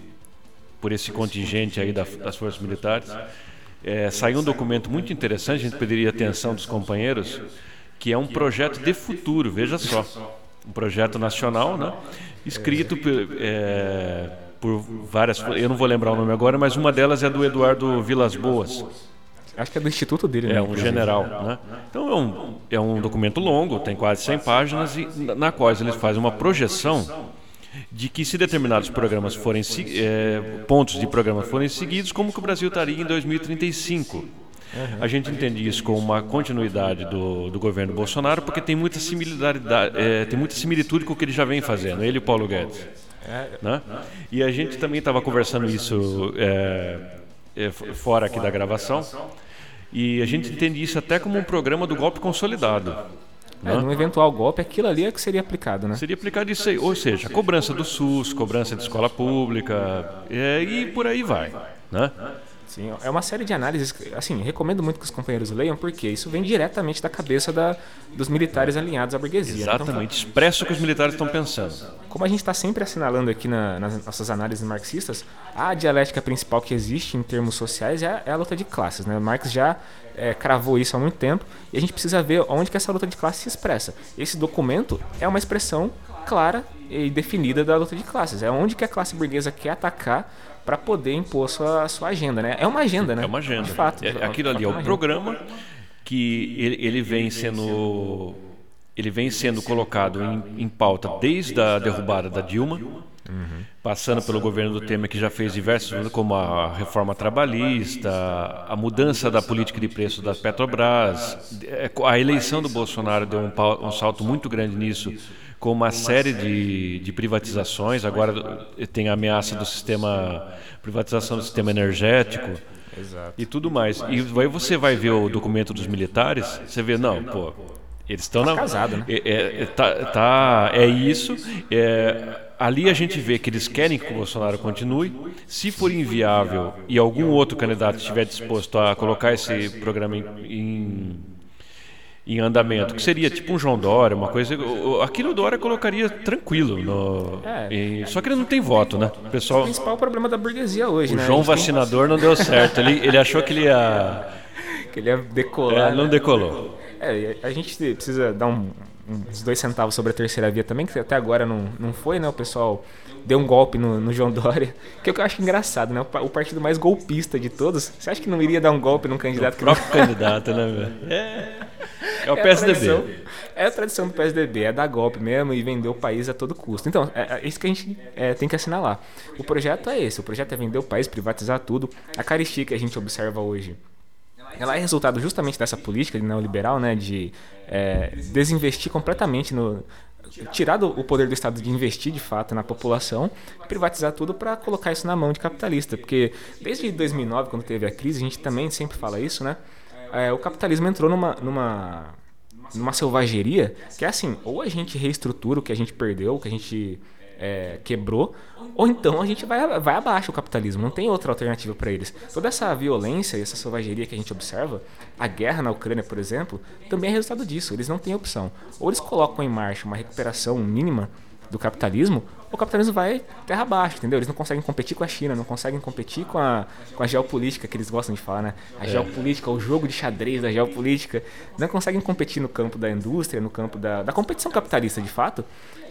por esse contingente aí das forças militares. É, saiu um documento muito interessante, a gente pediria atenção dos companheiros, que é um projeto de futuro, veja só. Um projeto nacional, né? escrito por, é, por várias. Eu não vou lembrar o nome agora, mas uma delas é do Eduardo Vilas Boas. Acho que é do instituto dele, é né? É um general, né? Então é um, é um documento longo, tem quase 100 páginas, e na qual eles fazem uma projeção de que se determinados programas forem é, pontos de programa forem seguidos, como que o Brasil estaria em 2035. A gente entende isso como uma continuidade do, do governo Bolsonaro, porque tem muita similaridade, é, tem muita similitude com o que ele já vem fazendo, ele e Paulo Guedes. Né? E a gente também estava conversando isso é, fora aqui da gravação. E a gente entende isso até como um programa do golpe consolidado. É, num eventual golpe, aquilo ali é que seria aplicado, né? Seria aplicado isso aí, ou seja, cobrança do SUS, cobrança de escola pública, é, e por aí vai, né? Sim, é uma série de análises, assim, recomendo muito que os companheiros leiam, porque isso vem diretamente da cabeça da, dos militares alinhados à burguesia. Então, Exatamente, então, expresso o que os militares estão pensando. Como a gente está sempre assinalando aqui na, nas nossas análises marxistas, a dialética principal que existe em termos sociais é a, é a luta de classes. Né? Marx já é, cravou isso há muito tempo e a gente precisa ver onde que essa luta de classes se expressa. Esse documento é uma expressão clara e definida da luta de classes. É onde que a classe burguesa quer atacar para poder impor sua, sua agenda, né? É uma agenda, né? É uma agenda. De fato. É, aquilo ali é o programa que ele, ele vem sendo ele vem sendo colocado em, em pauta desde a derrubada da Dilma, uhum. passando pelo governo do Temer que já fez diversos, como a reforma trabalhista, a mudança da política de preço da Petrobras, é, a eleição do Bolsonaro deu um, um salto muito grande nisso com uma série de, de privatizações. Agora tem a ameaça do sistema, privatização do sistema energético. Exato. E tudo mais. E aí você vai ver o documento dos militares, você vê, não, pô, eles estão tá na. Casado, né? É, é, tá, tá, é isso. É, ali a gente vê que eles querem que o Bolsonaro continue. Se for inviável e algum outro candidato estiver disposto a colocar esse programa em, em em andamento, que seria tipo um João Dória, uma coisa. Aquilo Dória colocaria tranquilo. No, é. em, só que ele não tem voto, né? O, pessoal, o principal problema da burguesia hoje, o né? João vacinador não deu certo. Ele, ele achou que ele ia. que ele ia decolar. É, não né? decolou. É, a gente precisa dar um, uns dois centavos sobre a terceira via também, que até agora não, não foi, né? O pessoal deu um golpe no, no João Dória, que é o que eu acho engraçado, né? O, o, partido mais golpista de todos. Você acha que não iria dar um golpe num candidato o que próprio não... candidato, né, velho? É. É o é PSDB. Tradição, é a tradição do PSDB, é dar golpe mesmo e vender o país a todo custo. Então, é, é isso que a gente é, tem que assinalar. O projeto é esse, o projeto é vender o país, privatizar tudo. A caristia que a gente observa hoje ela é resultado justamente dessa política neoliberal, né, de é, desinvestir completamente no tirar o poder do Estado de investir de fato na população, privatizar tudo para colocar isso na mão de capitalista, porque desde 2009 quando teve a crise a gente também sempre fala isso, né? é, o capitalismo entrou numa, numa, numa selvageria que é assim, ou a gente reestrutura o que a gente perdeu, o que a gente é, quebrou, ou então a gente vai, vai abaixo o capitalismo. Não tem outra alternativa para eles. Toda essa violência e essa selvageria que a gente observa, a guerra na Ucrânia, por exemplo, também é resultado disso. Eles não têm opção. Ou eles colocam em marcha uma recuperação mínima do capitalismo, o capitalismo vai terra abaixo, entendeu? Eles não conseguem competir com a China, não conseguem competir com a, com a geopolítica que eles gostam de falar, né? A é. geopolítica, o jogo de xadrez da geopolítica, não conseguem competir no campo da indústria, no campo da, da competição capitalista, de fato.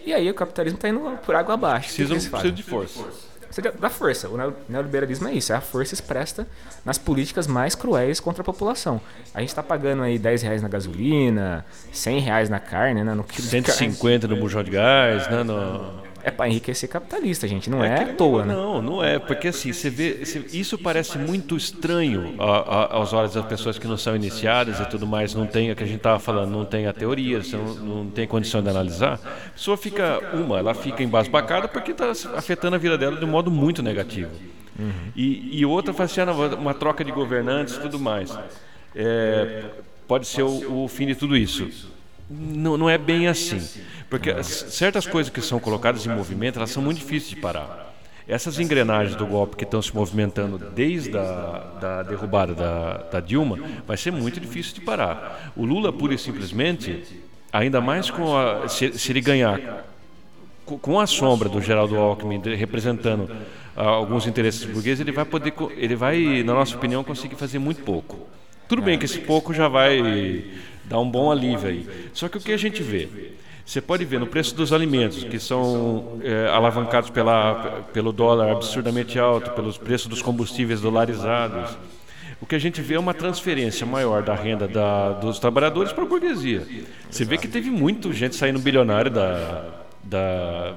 E aí o capitalismo está indo por água abaixo. Precisa, precisa de força. Precisa da força. O neoliberalismo é isso, é a força expressa nas políticas mais cruéis contra a população. A gente está pagando aí 10 reais na gasolina, 100 reais na carne, né? No quilo 150 no bujão de gás, né? No é para enriquecer capitalista, gente. Não é, é à toa, né? Não, não é. Porque assim, você vê. isso parece muito estranho aos olhos das pessoas que não são iniciadas e tudo mais, não tem, o que a gente estava falando, não tem a teoria, você não, não tem condição de analisar. A pessoa fica, uma, ela fica embasbacada porque está afetando a vida dela de um modo muito negativo. Uhum. E, e outra faz assim, ah, uma troca de governantes e tudo mais. É, pode ser o, o fim de tudo isso. Não, não é bem assim. Porque certas coisas que são colocadas em movimento, elas são muito difíceis de parar. Essas engrenagens do golpe que estão se movimentando desde a da derrubada da, da Dilma, vai ser muito difícil de parar. O Lula, pura e simplesmente, ainda mais com a, se, se ele ganhar com a sombra do Geraldo Alckmin representando uh, alguns interesses burgueses, ele vai poder, ele vai, na nossa opinião, conseguir fazer muito pouco. Tudo bem que esse pouco já vai dar um bom alívio aí. Só que o que a gente vê? Você pode ver no preço dos alimentos, que são é, alavancados pela, pelo dólar absurdamente alto, pelos preços dos combustíveis dolarizados. O que a gente vê é uma transferência maior da renda da, dos trabalhadores para a burguesia. Você vê que teve muita gente saindo bilionário da, da,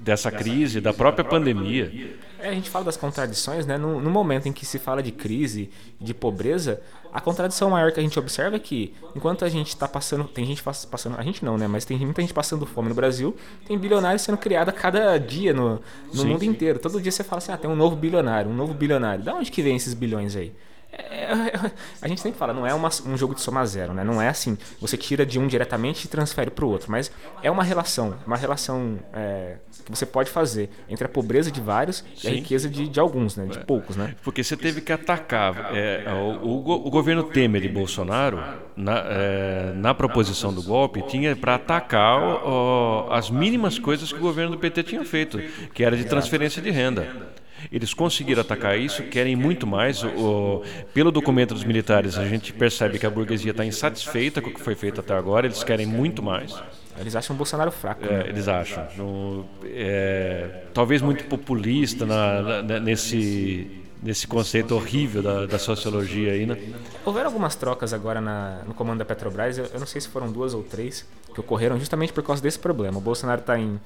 dessa crise, da própria pandemia. É, a gente fala das contradições, né? No, no, momento em que se fala de crise, de pobreza, a contradição maior que a gente observa é que, enquanto a gente está passando, tem gente passando, a gente não, né? Mas tem muita gente passando fome no Brasil, tem bilionários sendo criados a cada dia no, no mundo inteiro. Todo dia você fala assim, ah, tem um novo bilionário, um novo bilionário. Da onde que vem esses bilhões aí? É, a gente sempre fala, não é uma, um jogo de soma zero, né? Não é assim, você tira de um diretamente e transfere para o outro, mas é uma relação, uma relação é, que você pode fazer entre a pobreza de vários Sim. e a riqueza de, de alguns, né? De é. poucos, né? Porque você teve que atacar é, o, o, o, governo Temer e Bolsonaro na, é, na proposição do golpe tinha para atacar o, as mínimas coisas que o governo do PT tinha feito, que era de transferência de renda. Eles conseguiram atacar isso, querem muito mais. O, pelo documento dos militares, a gente percebe que a burguesia está insatisfeita com o que foi feito até agora, eles querem muito mais. Eles acham o Bolsonaro fraco. É, né? Eles acham. No, é, talvez muito populista na, na, nesse, nesse conceito horrível da, da, sociologia aí, né? Houveram algumas trocas agora na, no comando da Petrobras, eu, eu, não sei se foram duas ou três, que ocorreram justamente por causa desse problema. O Bolsonaro está em,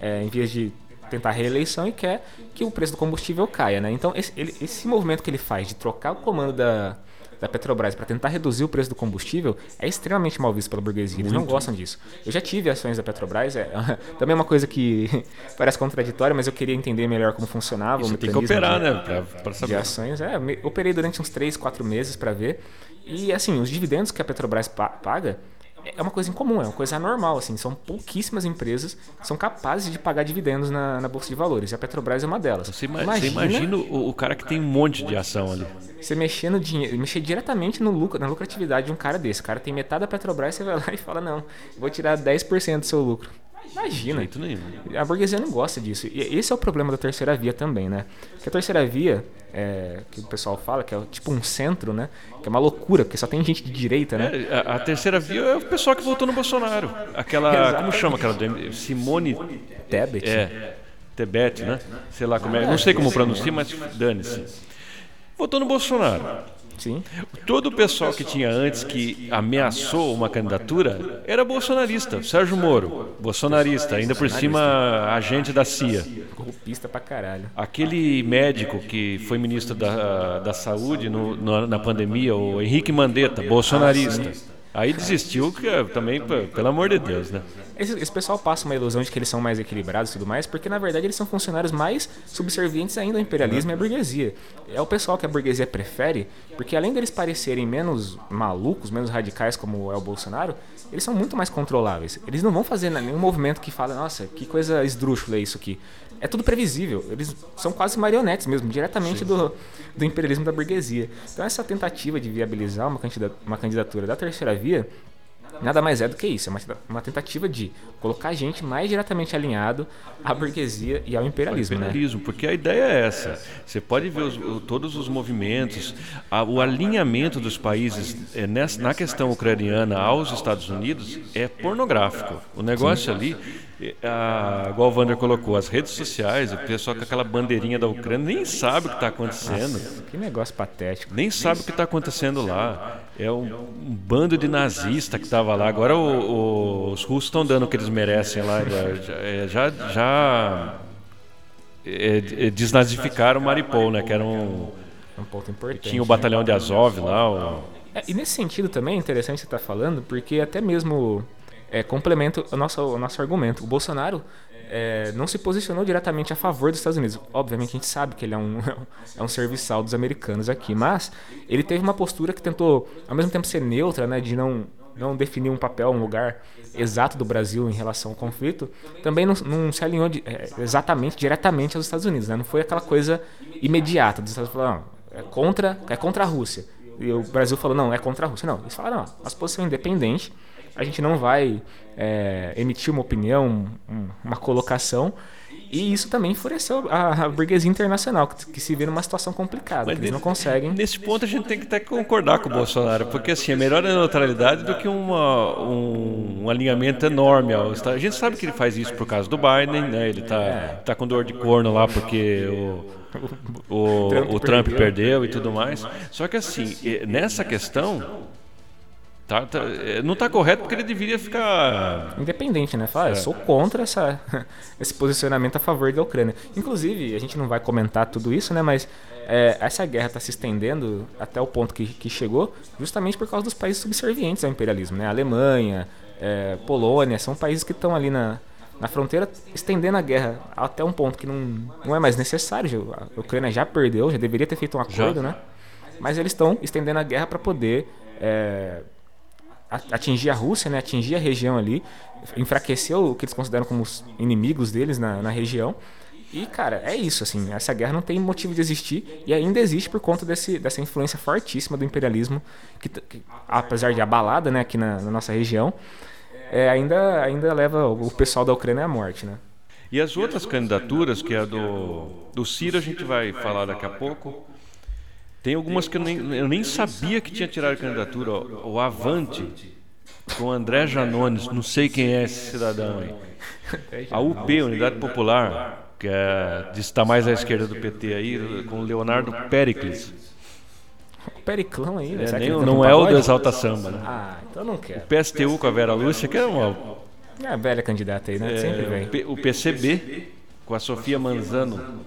é, em vias de tentar reeleição e quer que o preço do combustível caia, né? Então esse, ele, esse movimento que ele faz de trocar o comando da, da Petrobras para tentar reduzir o preço do combustível é extremamente mal visto pela burguesia. Eles Muito. não gostam disso. Eu já tive ações da Petrobras, é, também é uma coisa que parece contraditória, mas eu queria entender melhor como funcionava. Você tem que operar, de, né? Pra, saber. De ações, é. Operei durante uns 3, 4 meses para ver. E assim, os dividendos que a Petrobras paga é uma coisa incomum, é uma coisa anormal, assim. São pouquíssimas empresas que são capazes de pagar dividendos na, na Bolsa de Valores. E a Petrobras é uma delas. Você imagina, você imagina o, o, cara que tem um monte de ação ali. Você mexer no dinheiro, mexer diretamente no lucro, na lucratividade de um cara desse. O cara tem metade da Petrobras, você vai lá e fala, não, vou tirar 10% do seu lucro. Imagina. Jeito nenhum. A burguesia não gosta disso. E esse é o problema da terceira via também, né? Que a terceira via, é, que o pessoal fala, que é tipo um centro, né? Que é uma loucura, porque só tem gente de direita, né? É, a, a, terceira via é o pessoal que votou no Bolsonaro. Aquela. Exatamente. Como chama aquela? Simone Tebet. É. Tebet, né? Sei lá como é. Não sei como pronunciar, mas dane-se. Votou no Bolsonaro. Sim. Todo o pessoal que tinha antes que ameaçou uma candidatura era bolsonarista. Sérgio Moro, bolsonarista, ainda por cima agente da CIA. Golpista pra caralho. Aquele médico que foi ministro da, da Saúde no, no, na pandemia, o Henrique Mandetta, bolsonarista. Aí desistiu, que é também, pelo amor de Deus, né? Esse, esse, pessoal passa uma ilusão de que eles são mais equilibrados e tudo mais, porque na verdade eles são funcionários mais subservientes ainda ao imperialismo e à burguesia. É o pessoal que a burguesia prefere, porque além deles parecerem menos malucos, menos radicais como é o Bolsonaro, eles são muito mais controláveis. Eles não vão fazer nenhum movimento que fala, nossa, que coisa esdrúxula é isso aqui. É tudo previsível. Eles são quase marionetes mesmo, diretamente do, do imperialismo da burguesia. Então essa tentativa de viabilizar uma candidatura, uma candidatura da terceira via nada mais é do que isso. É uma, uma tentativa de colocar a gente mais diretamente alinhado à burguesia e ao imperialismo. Ao né? imperialismo, né? porque a ideia é essa. Você pode ver os, o, todos os movimentos, a, o alinhamento dos países é, nessa, na questão ucraniana aos Estados Unidos é pornográfico. O negócio Sim. ali a, igual o Wander colocou, as redes sociais, o pessoal com aquela bandeirinha da Ucrânia nem sabe o que está acontecendo. Nossa, que negócio patético. Nem sabe o que está acontecendo lá. É um, um, bando de nazista que estava lá. Agora o, o, os russos estão dando o que eles merecem lá. Já, já, já é, é, desnazificaram Maripol, né? Que era um, um ponto importante. Tinha o batalhão de Azov lá. O... É, e nesse sentido também é interessante você estar tá falando, porque até mesmo é, complementa o nosso, o nosso argumento. O Bolsonaro é, não se posicionou diretamente a favor dos Estados Unidos. Obviamente a gente sabe que ele é um, é um serviçal dos americanos aqui, mas ele teve uma postura que tentou, ao mesmo tempo, ser neutra, né, de não, não definir um papel, um lugar exato do Brasil em relação ao conflito, também não, não se alinhou de, é, exatamente, diretamente aos Estados Unidos. Né? Não foi aquela coisa imediata dos Estados Unidos é contra, é contra a Rússia. E o Brasil falou, não, é contra a Rússia. Não, eles falaram, não, nossa posição independente a gente não vai é, emitir uma opinião, uma colocação. E isso também enfureceu a, a burguesia internacional, que, que, se vê numa situação complicada, Mas eles não conseguem. Nesse ponto a gente tem que até concordar com o Bolsonaro, porque assim, é melhor a neutralidade do que uma, um, um, alinhamento enorme. Ao, a gente sabe que ele faz isso por causa do Biden, né? ele está é. tá com dor de corno lá porque o, o, Trump, o Trump perdeu. perdeu e tudo mais. Só que assim, nessa questão Tá, tá, é, não está correto porque ele deveria ficar. Independente, né? Fala, é. eu sou contra essa, esse posicionamento a favor da Ucrânia. Inclusive, a gente não vai comentar tudo isso, né? Mas é, essa guerra está se estendendo até o ponto que, que chegou, justamente por causa dos países subservientes ao imperialismo, né? Alemanha, é, Polônia, são países que estão ali na, na fronteira, estendendo a guerra até um ponto que não, não é mais necessário. A Ucrânia já perdeu, já deveria ter feito um acordo, já. né? Mas eles estão estendendo a guerra para poder é, atingir a Rússia, né, atingir a região ali, enfraqueceu o que eles consideram como os inimigos deles na, na região. E, cara, é isso, assim, essa guerra não tem motivo de existir e ainda existe por conta desse, dessa influência fortíssima do imperialismo, que, que apesar de abalada, né, aqui na, na nossa região, é, ainda, ainda leva o pessoal da Ucrânia à morte, né. E as outras candidaturas, que é a do, do Ciro, a gente vai falar daqui a pouco, tem algumas que eu nem, eu nem sabia que tinha tirado a candidatura. O Avante, com André Janones, não sei quem é esse cidadão aí. A UP, Unidade Popular, que é, está mais à esquerda do PT aí, com Leonardo Pericles. O Periclão aí, né? É, nem, não é o do Exalta Samba, né? Ah, então não quero. O PSTU com a Vera Lúcia, que é uma. É a velha candidata aí, né? É, Sempre vem. O PCB, com a Sofia Manzano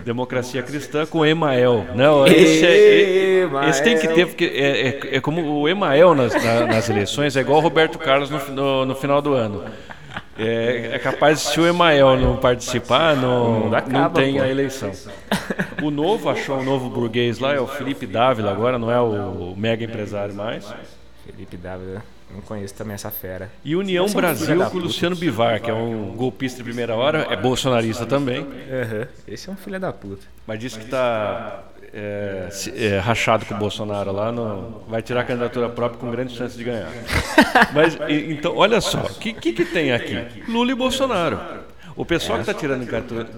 Democracia Cristã com Emael. Não, esse, é, esse tem que ter, porque é, é, é como o Emael nas, na, nas eleições, é igual o Roberto Carlos no, no, no final do ano. É, é, capaz, se o Emael não participar, não, não, tem a eleição. O novo achou um novo burguês lá, é o Felipe Dávila agora, não é o mega empresário mais. Felipe Dávila. Não conheço também essa fera. E União Brasil com Luciano Bivar, que é um golpista de primeira hora, é bolsonarista também. Uhum. Esse é um filho da puta. Mas disse que está é, é, rachado com o Bolsonaro lá, no, vai tirar a candidatura própria com grande chance de ganhar. Mas então, olha só, o que, que, que tem aqui? Lula e Bolsonaro. O pessoal que está tirando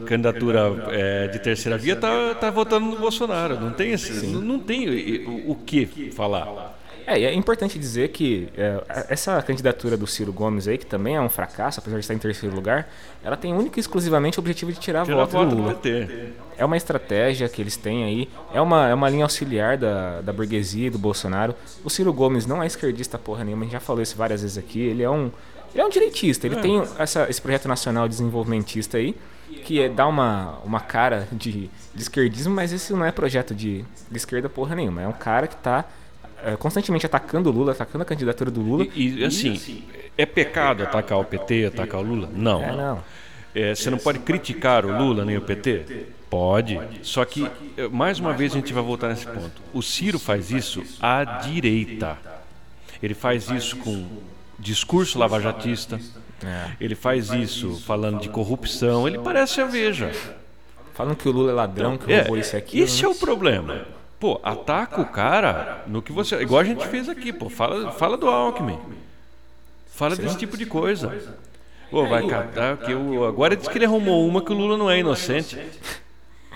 candidatura é, de terceira via está tá votando no Bolsonaro. Não tem, esse, não, não tem o, o que falar. É, e é importante dizer que é, essa candidatura do Ciro Gomes aí, que também é um fracasso, apesar de estar em terceiro lugar, ela tem único e exclusivamente o objetivo de tirar, tirar voto do Lula. Do é uma estratégia que eles têm aí, é uma, é uma linha auxiliar da, da burguesia e do Bolsonaro. O Ciro Gomes não é esquerdista porra nenhuma, a gente já falou isso várias vezes aqui, ele é um, ele é um direitista, ele é. tem essa, esse projeto nacional desenvolvimentista aí, que é, dá uma, uma cara de, de esquerdismo, mas esse não é projeto de, de esquerda porra nenhuma, é um cara que está constantemente atacando o Lula, atacando a candidatura do Lula. E, e assim, é pecado atacar o PT, atacar o Lula? Não. É, não. É, você não pode criticar o Lula nem o PT? Pode. Só que, eh, mais uma vez, a gente vai voltar nesse ponto. O Ciro faz isso à direita. Ele faz isso com discurso lavajatista. É. Ele faz isso falando de corrupção. Ele parece a Veja. Falando que o Lula é ladrão, que É, roubou isso aquilo. esse é o problema. Pô, ataca o cara no que você. Igual a gente fez aqui, pô. Fala, fala do Alckmin. Fala desse tipo de coisa. Pô, vai catar que o. Agora diz que ele arrumou uma que o Lula não é inocente.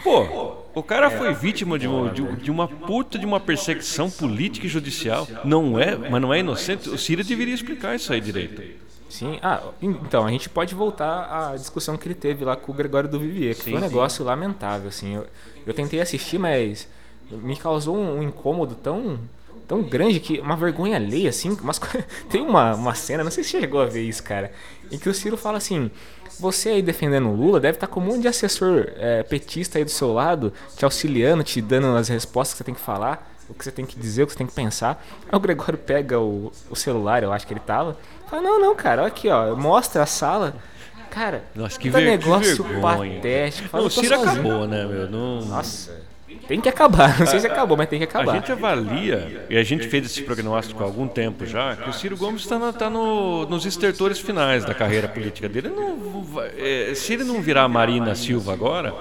Pô, o cara foi vítima de uma, de, de uma puta de uma perseguição política e judicial. Não é, mas não é inocente. O Ciro deveria explicar isso aí direito. Sim, ah, então, a gente pode voltar à discussão que ele teve lá com o Gregório do Vivier, que Sim, foi um sim. negócio lamentável, assim. Eu, eu tentei assistir, mas me causou um, incômodo tão, tão grande que uma vergonha alheia, assim. Umas, co- tem uma, uma cena, não sei se você chegou a ver isso, cara, em que o Ciro fala assim. Você aí defendendo o Lula deve estar com um monte de assessor é, petista aí do seu lado, te auxiliando, te dando as respostas que você tem que falar, o que você tem que dizer, o que você tem que pensar. Aí o Gregório pega o, o celular, eu acho que ele tava, fala, não, não, cara, olha aqui, ó, mostra a sala. Cara, Nossa, que, puta ver, que negócio vergonha. patético. Fala, Não, o Ciro sozinho. acabou, né, meu? Não... Nossa, tem que acabar. Não sei se acabou, mas tem que A acabar. gente avalia, e a gente fez esse prognóstico há algum tempo já, que o Ciro Gomes está tá no- nos estertores finais da carreira política dele. Ele não é, se ele não virar Marina Silva agora,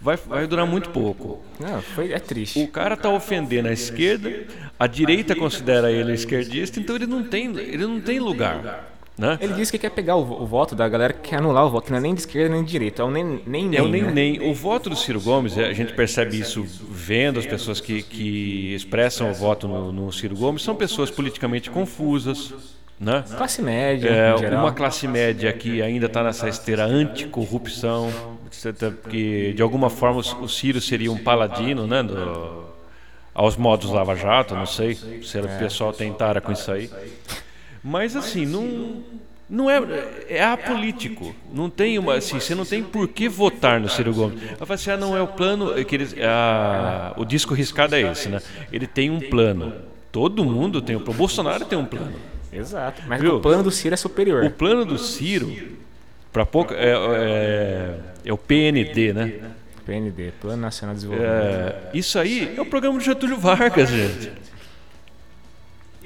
vai, vai durar muito pouco. Não, foi, é triste. O cara está ofendendo a esquerda, a direita considera ele esquerdista, então ele não tem, ele não tem lugar. Né? Ele disse que quer pegar o, o voto da galera que quer anular o voto, que não é nem de esquerda nem de direita, é o nem nem, nem É o nem né? nem. O voto do Ciro Gomes, a gente percebe isso vendo as pessoas que, que expressam o voto no, no Ciro Gomes, são pessoas politicamente confusas, né? Classe média, É, uma classe média que ainda está nessa esteira anticorrupção, que de alguma forma o Ciro seria um paladino, né? do- aos modos Lava Jato, não sei se o pessoal tentara com isso aí. Mas assim, não, não é, é apolítico. Não tem uma, assim, você não tem por que votar no Ciro Gomes. Vai falar assim, ah, não, é o plano, é que eles, ah, o disco riscado é esse, né? Ele tem um plano. Todo mundo tem um plano. O Bolsonaro tem um plano. Exato. Mas Viu? o plano do Ciro é superior. O plano do Ciro, para pouco, é, é, é o PND, né? PND, Plano Nacional de Desenvolvimento. É, isso aí é o programa do Getúlio Vargas, gente.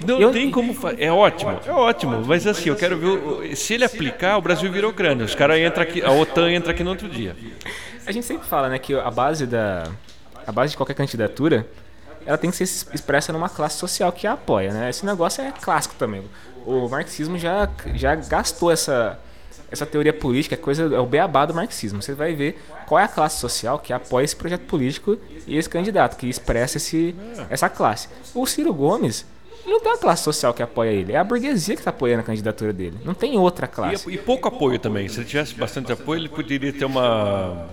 Não Eu- tem como fa- É ótimo, é ótimo. Mas assim, eu quero ver. Se ele aplicar, o Brasil vira Ucrânia. Os caras entram aqui, a OTAN entra aqui no outro dia. A gente sempre fala, né, que a base da a base de qualquer candidatura, ela tem que ser expressa numa classe social que a apoia, né? Esse negócio é clássico também. O marxismo já já gastou essa essa teoria política, é coisa é o beabá do marxismo. Você vai ver qual é a classe social que apoia esse projeto político e esse candidato que expressa esse essa classe. O Ciro Gomes ele não tem uma classe social que apoia ele, é a burguesia que está apoiando a candidatura dele. Não tem outra classe. E, e pouco apoio também. Se ele tivesse bastante apoio, ele poderia ter uma,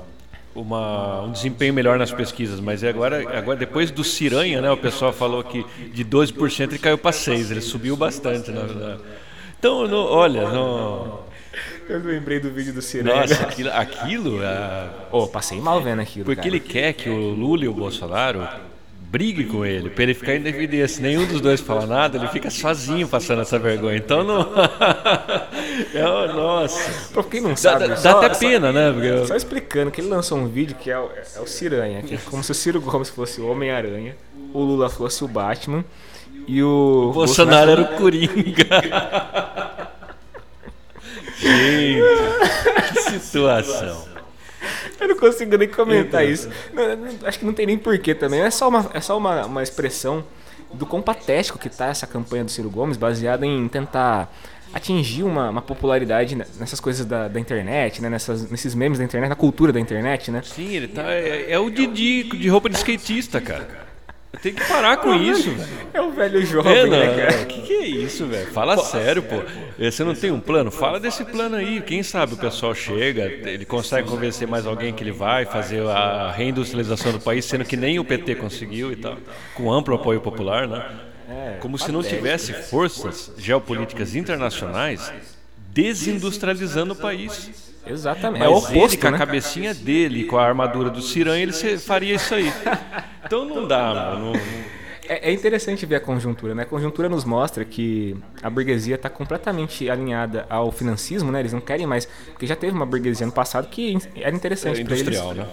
uma, um desempenho melhor nas pesquisas. Mas é agora, agora, depois do Ciranha, né, o pessoal falou que de 12% ele caiu para 6%. Ele subiu bastante, na verdade. Então, no- olha, no, Eu lembrei do vídeo do Ciro. nossa, aquilo, aquilo Ô, passei mal vendo aquilo. porque cara. ele quer que o Lula e o Bolsonaro brigue com ele, para ele ficar em evidência. Nenhum dos dois fala nada, ele fica sozinho passando essa vergonha. Então, não... é, nossa... Pra quem não sabe, dá- dá só- até só- pena, né? Porque Só explicando que ele lançou um vídeo que é o, é o Ciranha, que é como se o Ciro Gomes fosse o Homem-Aranha, o Lula fosse o Batman e o o Bolsonaro era o Coringa. Gente, que situação. Eu não consigo nem comentar isso. Não, não- acho que não tem nem porquê também. É só, uma, é só uma, uma expressão do quão patético que tá essa campanha do Ciro Gomes, baseada em tentar atingir uma, uma popularidade nessas coisas da, da internet, né? Nessas, nesses memes da internet, na cultura da internet, né? Sim, ele tá. É, é o Didi de roupa de skatista, cara. Tem que parar com isso, velho. É o velho jovem, É, né, cara? o que, que é isso, velho? Fala sério, pô. Você não tem um plano? Fala desse plano aí. Quem sabe o pessoal chega, ele consegue convencer mais alguém que ele vai fazer a reindustrialização do país, sendo que nem o PT conseguiu e tal, com amplo apoio popular, né? Como se não tivesse forças geopolíticas internacionais desindustrializando o país. Exatamente. Mas é o ele, oposto, com a né? cabecinha dele, com a armadura do Ciranha, ele se- faria isso aí. Então não dá, mano. não- É, é, interessante ver a conjuntura, né? A conjuntura nos mostra que a burguesia está completamente alinhada ao financismo, né? Eles não querem mais. Porque já teve uma burguesia no passado que era interessante é para eles. Industrial, né?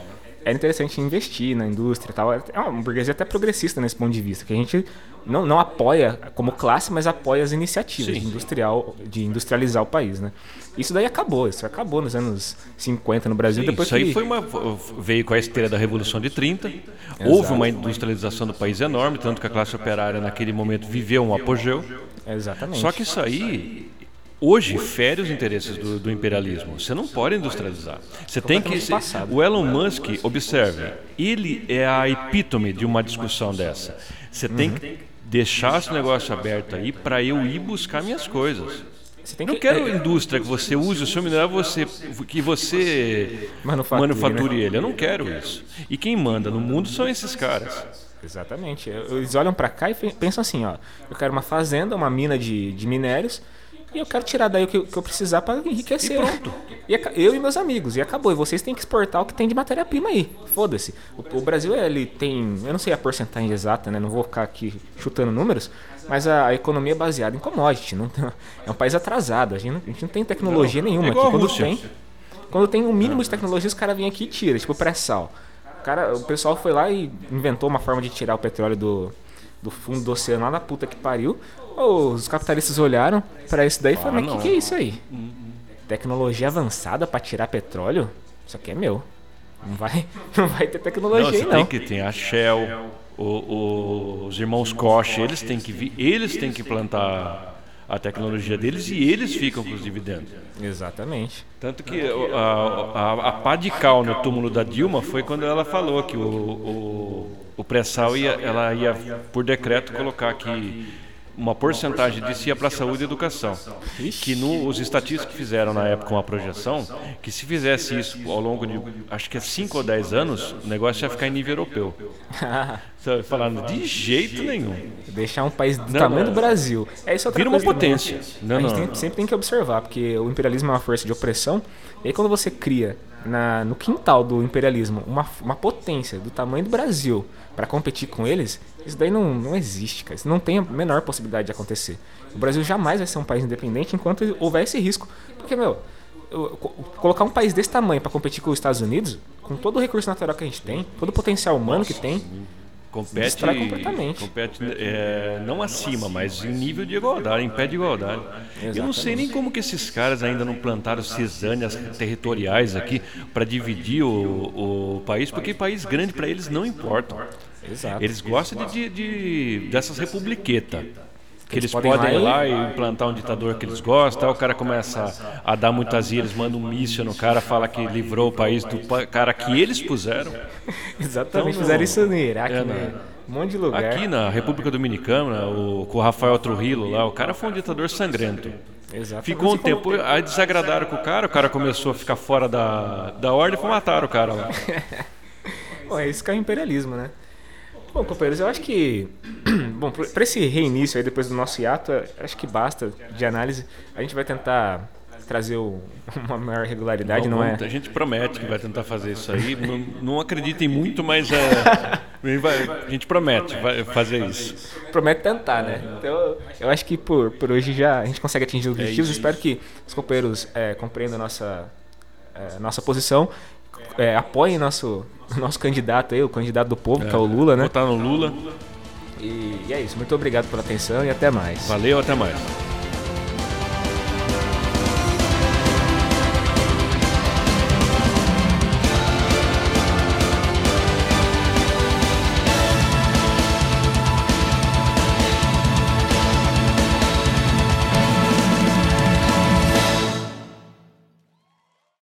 Era interessante investir na indústria e tal. É uma burguesia até progressista nesse ponto de vista, que a gente não, não apoia como classe, mas apoia as iniciativas de, industrial, de industrializar o país, né? Isso daí acabou, isso acabou nos anos 50 no Brasil. Sim, depois isso que... aí foi uma, veio com a esteira da Revolução de 30. Exato. Houve uma industrialização do país enorme, tanto que a classe operária naquele momento viveu um apogeu. Exatamente. Só que isso aí hoje fere os interesses do, do, imperialismo. Você não pode industrializar. Você tem que. O Elon Musk, observe, ele é a epítome de uma discussão dessa. Você tem uhum. que deixar esse negócio aberto aí para eu ir buscar minhas coisas. Você não quero é, indústria que você use o seu mineral, você, que você manufature, manufature né? ele. Eu não quero isso. E quem manda no mundo são esses caras. Exatamente. Eles olham para cá e pensam assim, ó, eu quero uma fazenda, uma mina de, de minérios e eu quero tirar daí o que, que eu precisar para enriquecer. E pronto. E eu e meus amigos. E acabou. E vocês têm que exportar o que tem de matéria-prima aí. Foda-se. O, o, Brasil, ele tem. Eu não sei a porcentagem exata, né? Não vou ficar aqui chutando números. Mas a, a economia é baseada em commodity. Não tem, é um país atrasado. A gente não, a gente não tem tecnologia não, nenhuma. É aqui. Quando tem, quando tem um mínimo de tecnologia, os caras vêm aqui e tiram. Tipo pré-sal. O, cara, o pessoal foi lá e inventou uma forma de tirar o petróleo do, do fundo do oceano lá na puta que pariu. Os capitalistas olharam para isso daí e falaram: ah, o que, que é isso aí? Tecnologia avançada para tirar petróleo? Isso aqui é meu. Não vai, não vai ter tecnologia não, aí, não. Tem que ter a Shell, o, o, os irmãos Koch, eles têm que eles têm que plantar a tecnologia deles e eles ficam com os dividendos. Exatamente. Tanto que a, a, a pá de cal no túmulo da Dilma foi quando ela falou que o, o, o pré-sal ia, ela ia, por decreto, colocar que uma porcentagem disso ia para a saúde e educação. Que no, os estatísticos fizeram na época uma projeção que se fizesse isso ao longo de, acho que é 5 ou 10 anos, o negócio ia ficar em nível europeu. Falando de jeito nenhum. Deixar um país do não, tamanho não. do Brasil. É isso Vira uma potência. Não, a gente tem, sempre tem que observar, porque o imperialismo é uma força de opressão. E aí quando você cria na, no quintal do imperialismo uma, uma potência do tamanho do Brasil para competir com eles, isso daí não, não existe, cara. Isso não tem a menor possibilidade de acontecer. O Brasil jamais vai ser um país independente enquanto houver esse risco. Porque, meu, colocar um país desse tamanho para competir com os Estados Unidos, com todo o recurso natural que a gente tem, todo o potencial humano que tem, compete, compete é, não acima, mas em nível de igualdade, em pé de igualdade. Exatamente. Eu não sei nem como que esses caras ainda não plantaram cisâneas territoriais aqui para dividir o, o país, porque país grande para eles não importa. Exato. Eles gostam de, de, de dessas republiquetas que eles, podem, podem ir lá e implantar um ditador que eles gostam, o cara começa a, dar muitas ilhas, manda um míssil no cara, fala que livrou o país do cara que eles puseram. Exatamente, então, fizeram isso no Iraque, é, né? Um monte de lugar. Aqui na República Dominicana, o, com o Rafael Trujillo lá, o cara foi um ditador sangrento. Exatamente. Ficou um tempo, aí desagradaram com o cara, o cara começou a ficar fora da, da ordem e mataram o cara lá. Bom, é isso que é o imperialismo, né? Bom, companheiros, eu acho que. Bom, para esse reinício aí depois do nosso hiato, acho que basta de análise. A gente vai tentar trazer o, uma maior regularidade, não, não é? A gente promete que vai tentar fazer isso aí. não, não acreditem muito, mas é, a, gente promete vai fazer isso. Promete tentar, né? Então, eu acho que por, por hoje já a gente consegue atingir os é objetivos. É Espero que os companheiros é, compreendam a nossa, é, nossa posição é, apoiem nosso, nosso candidato aí, o candidato do povo, é, que é o Lula, né? Votar no Lula. E, e é isso. Muito obrigado pela atenção e até mais. Valeu, até mais.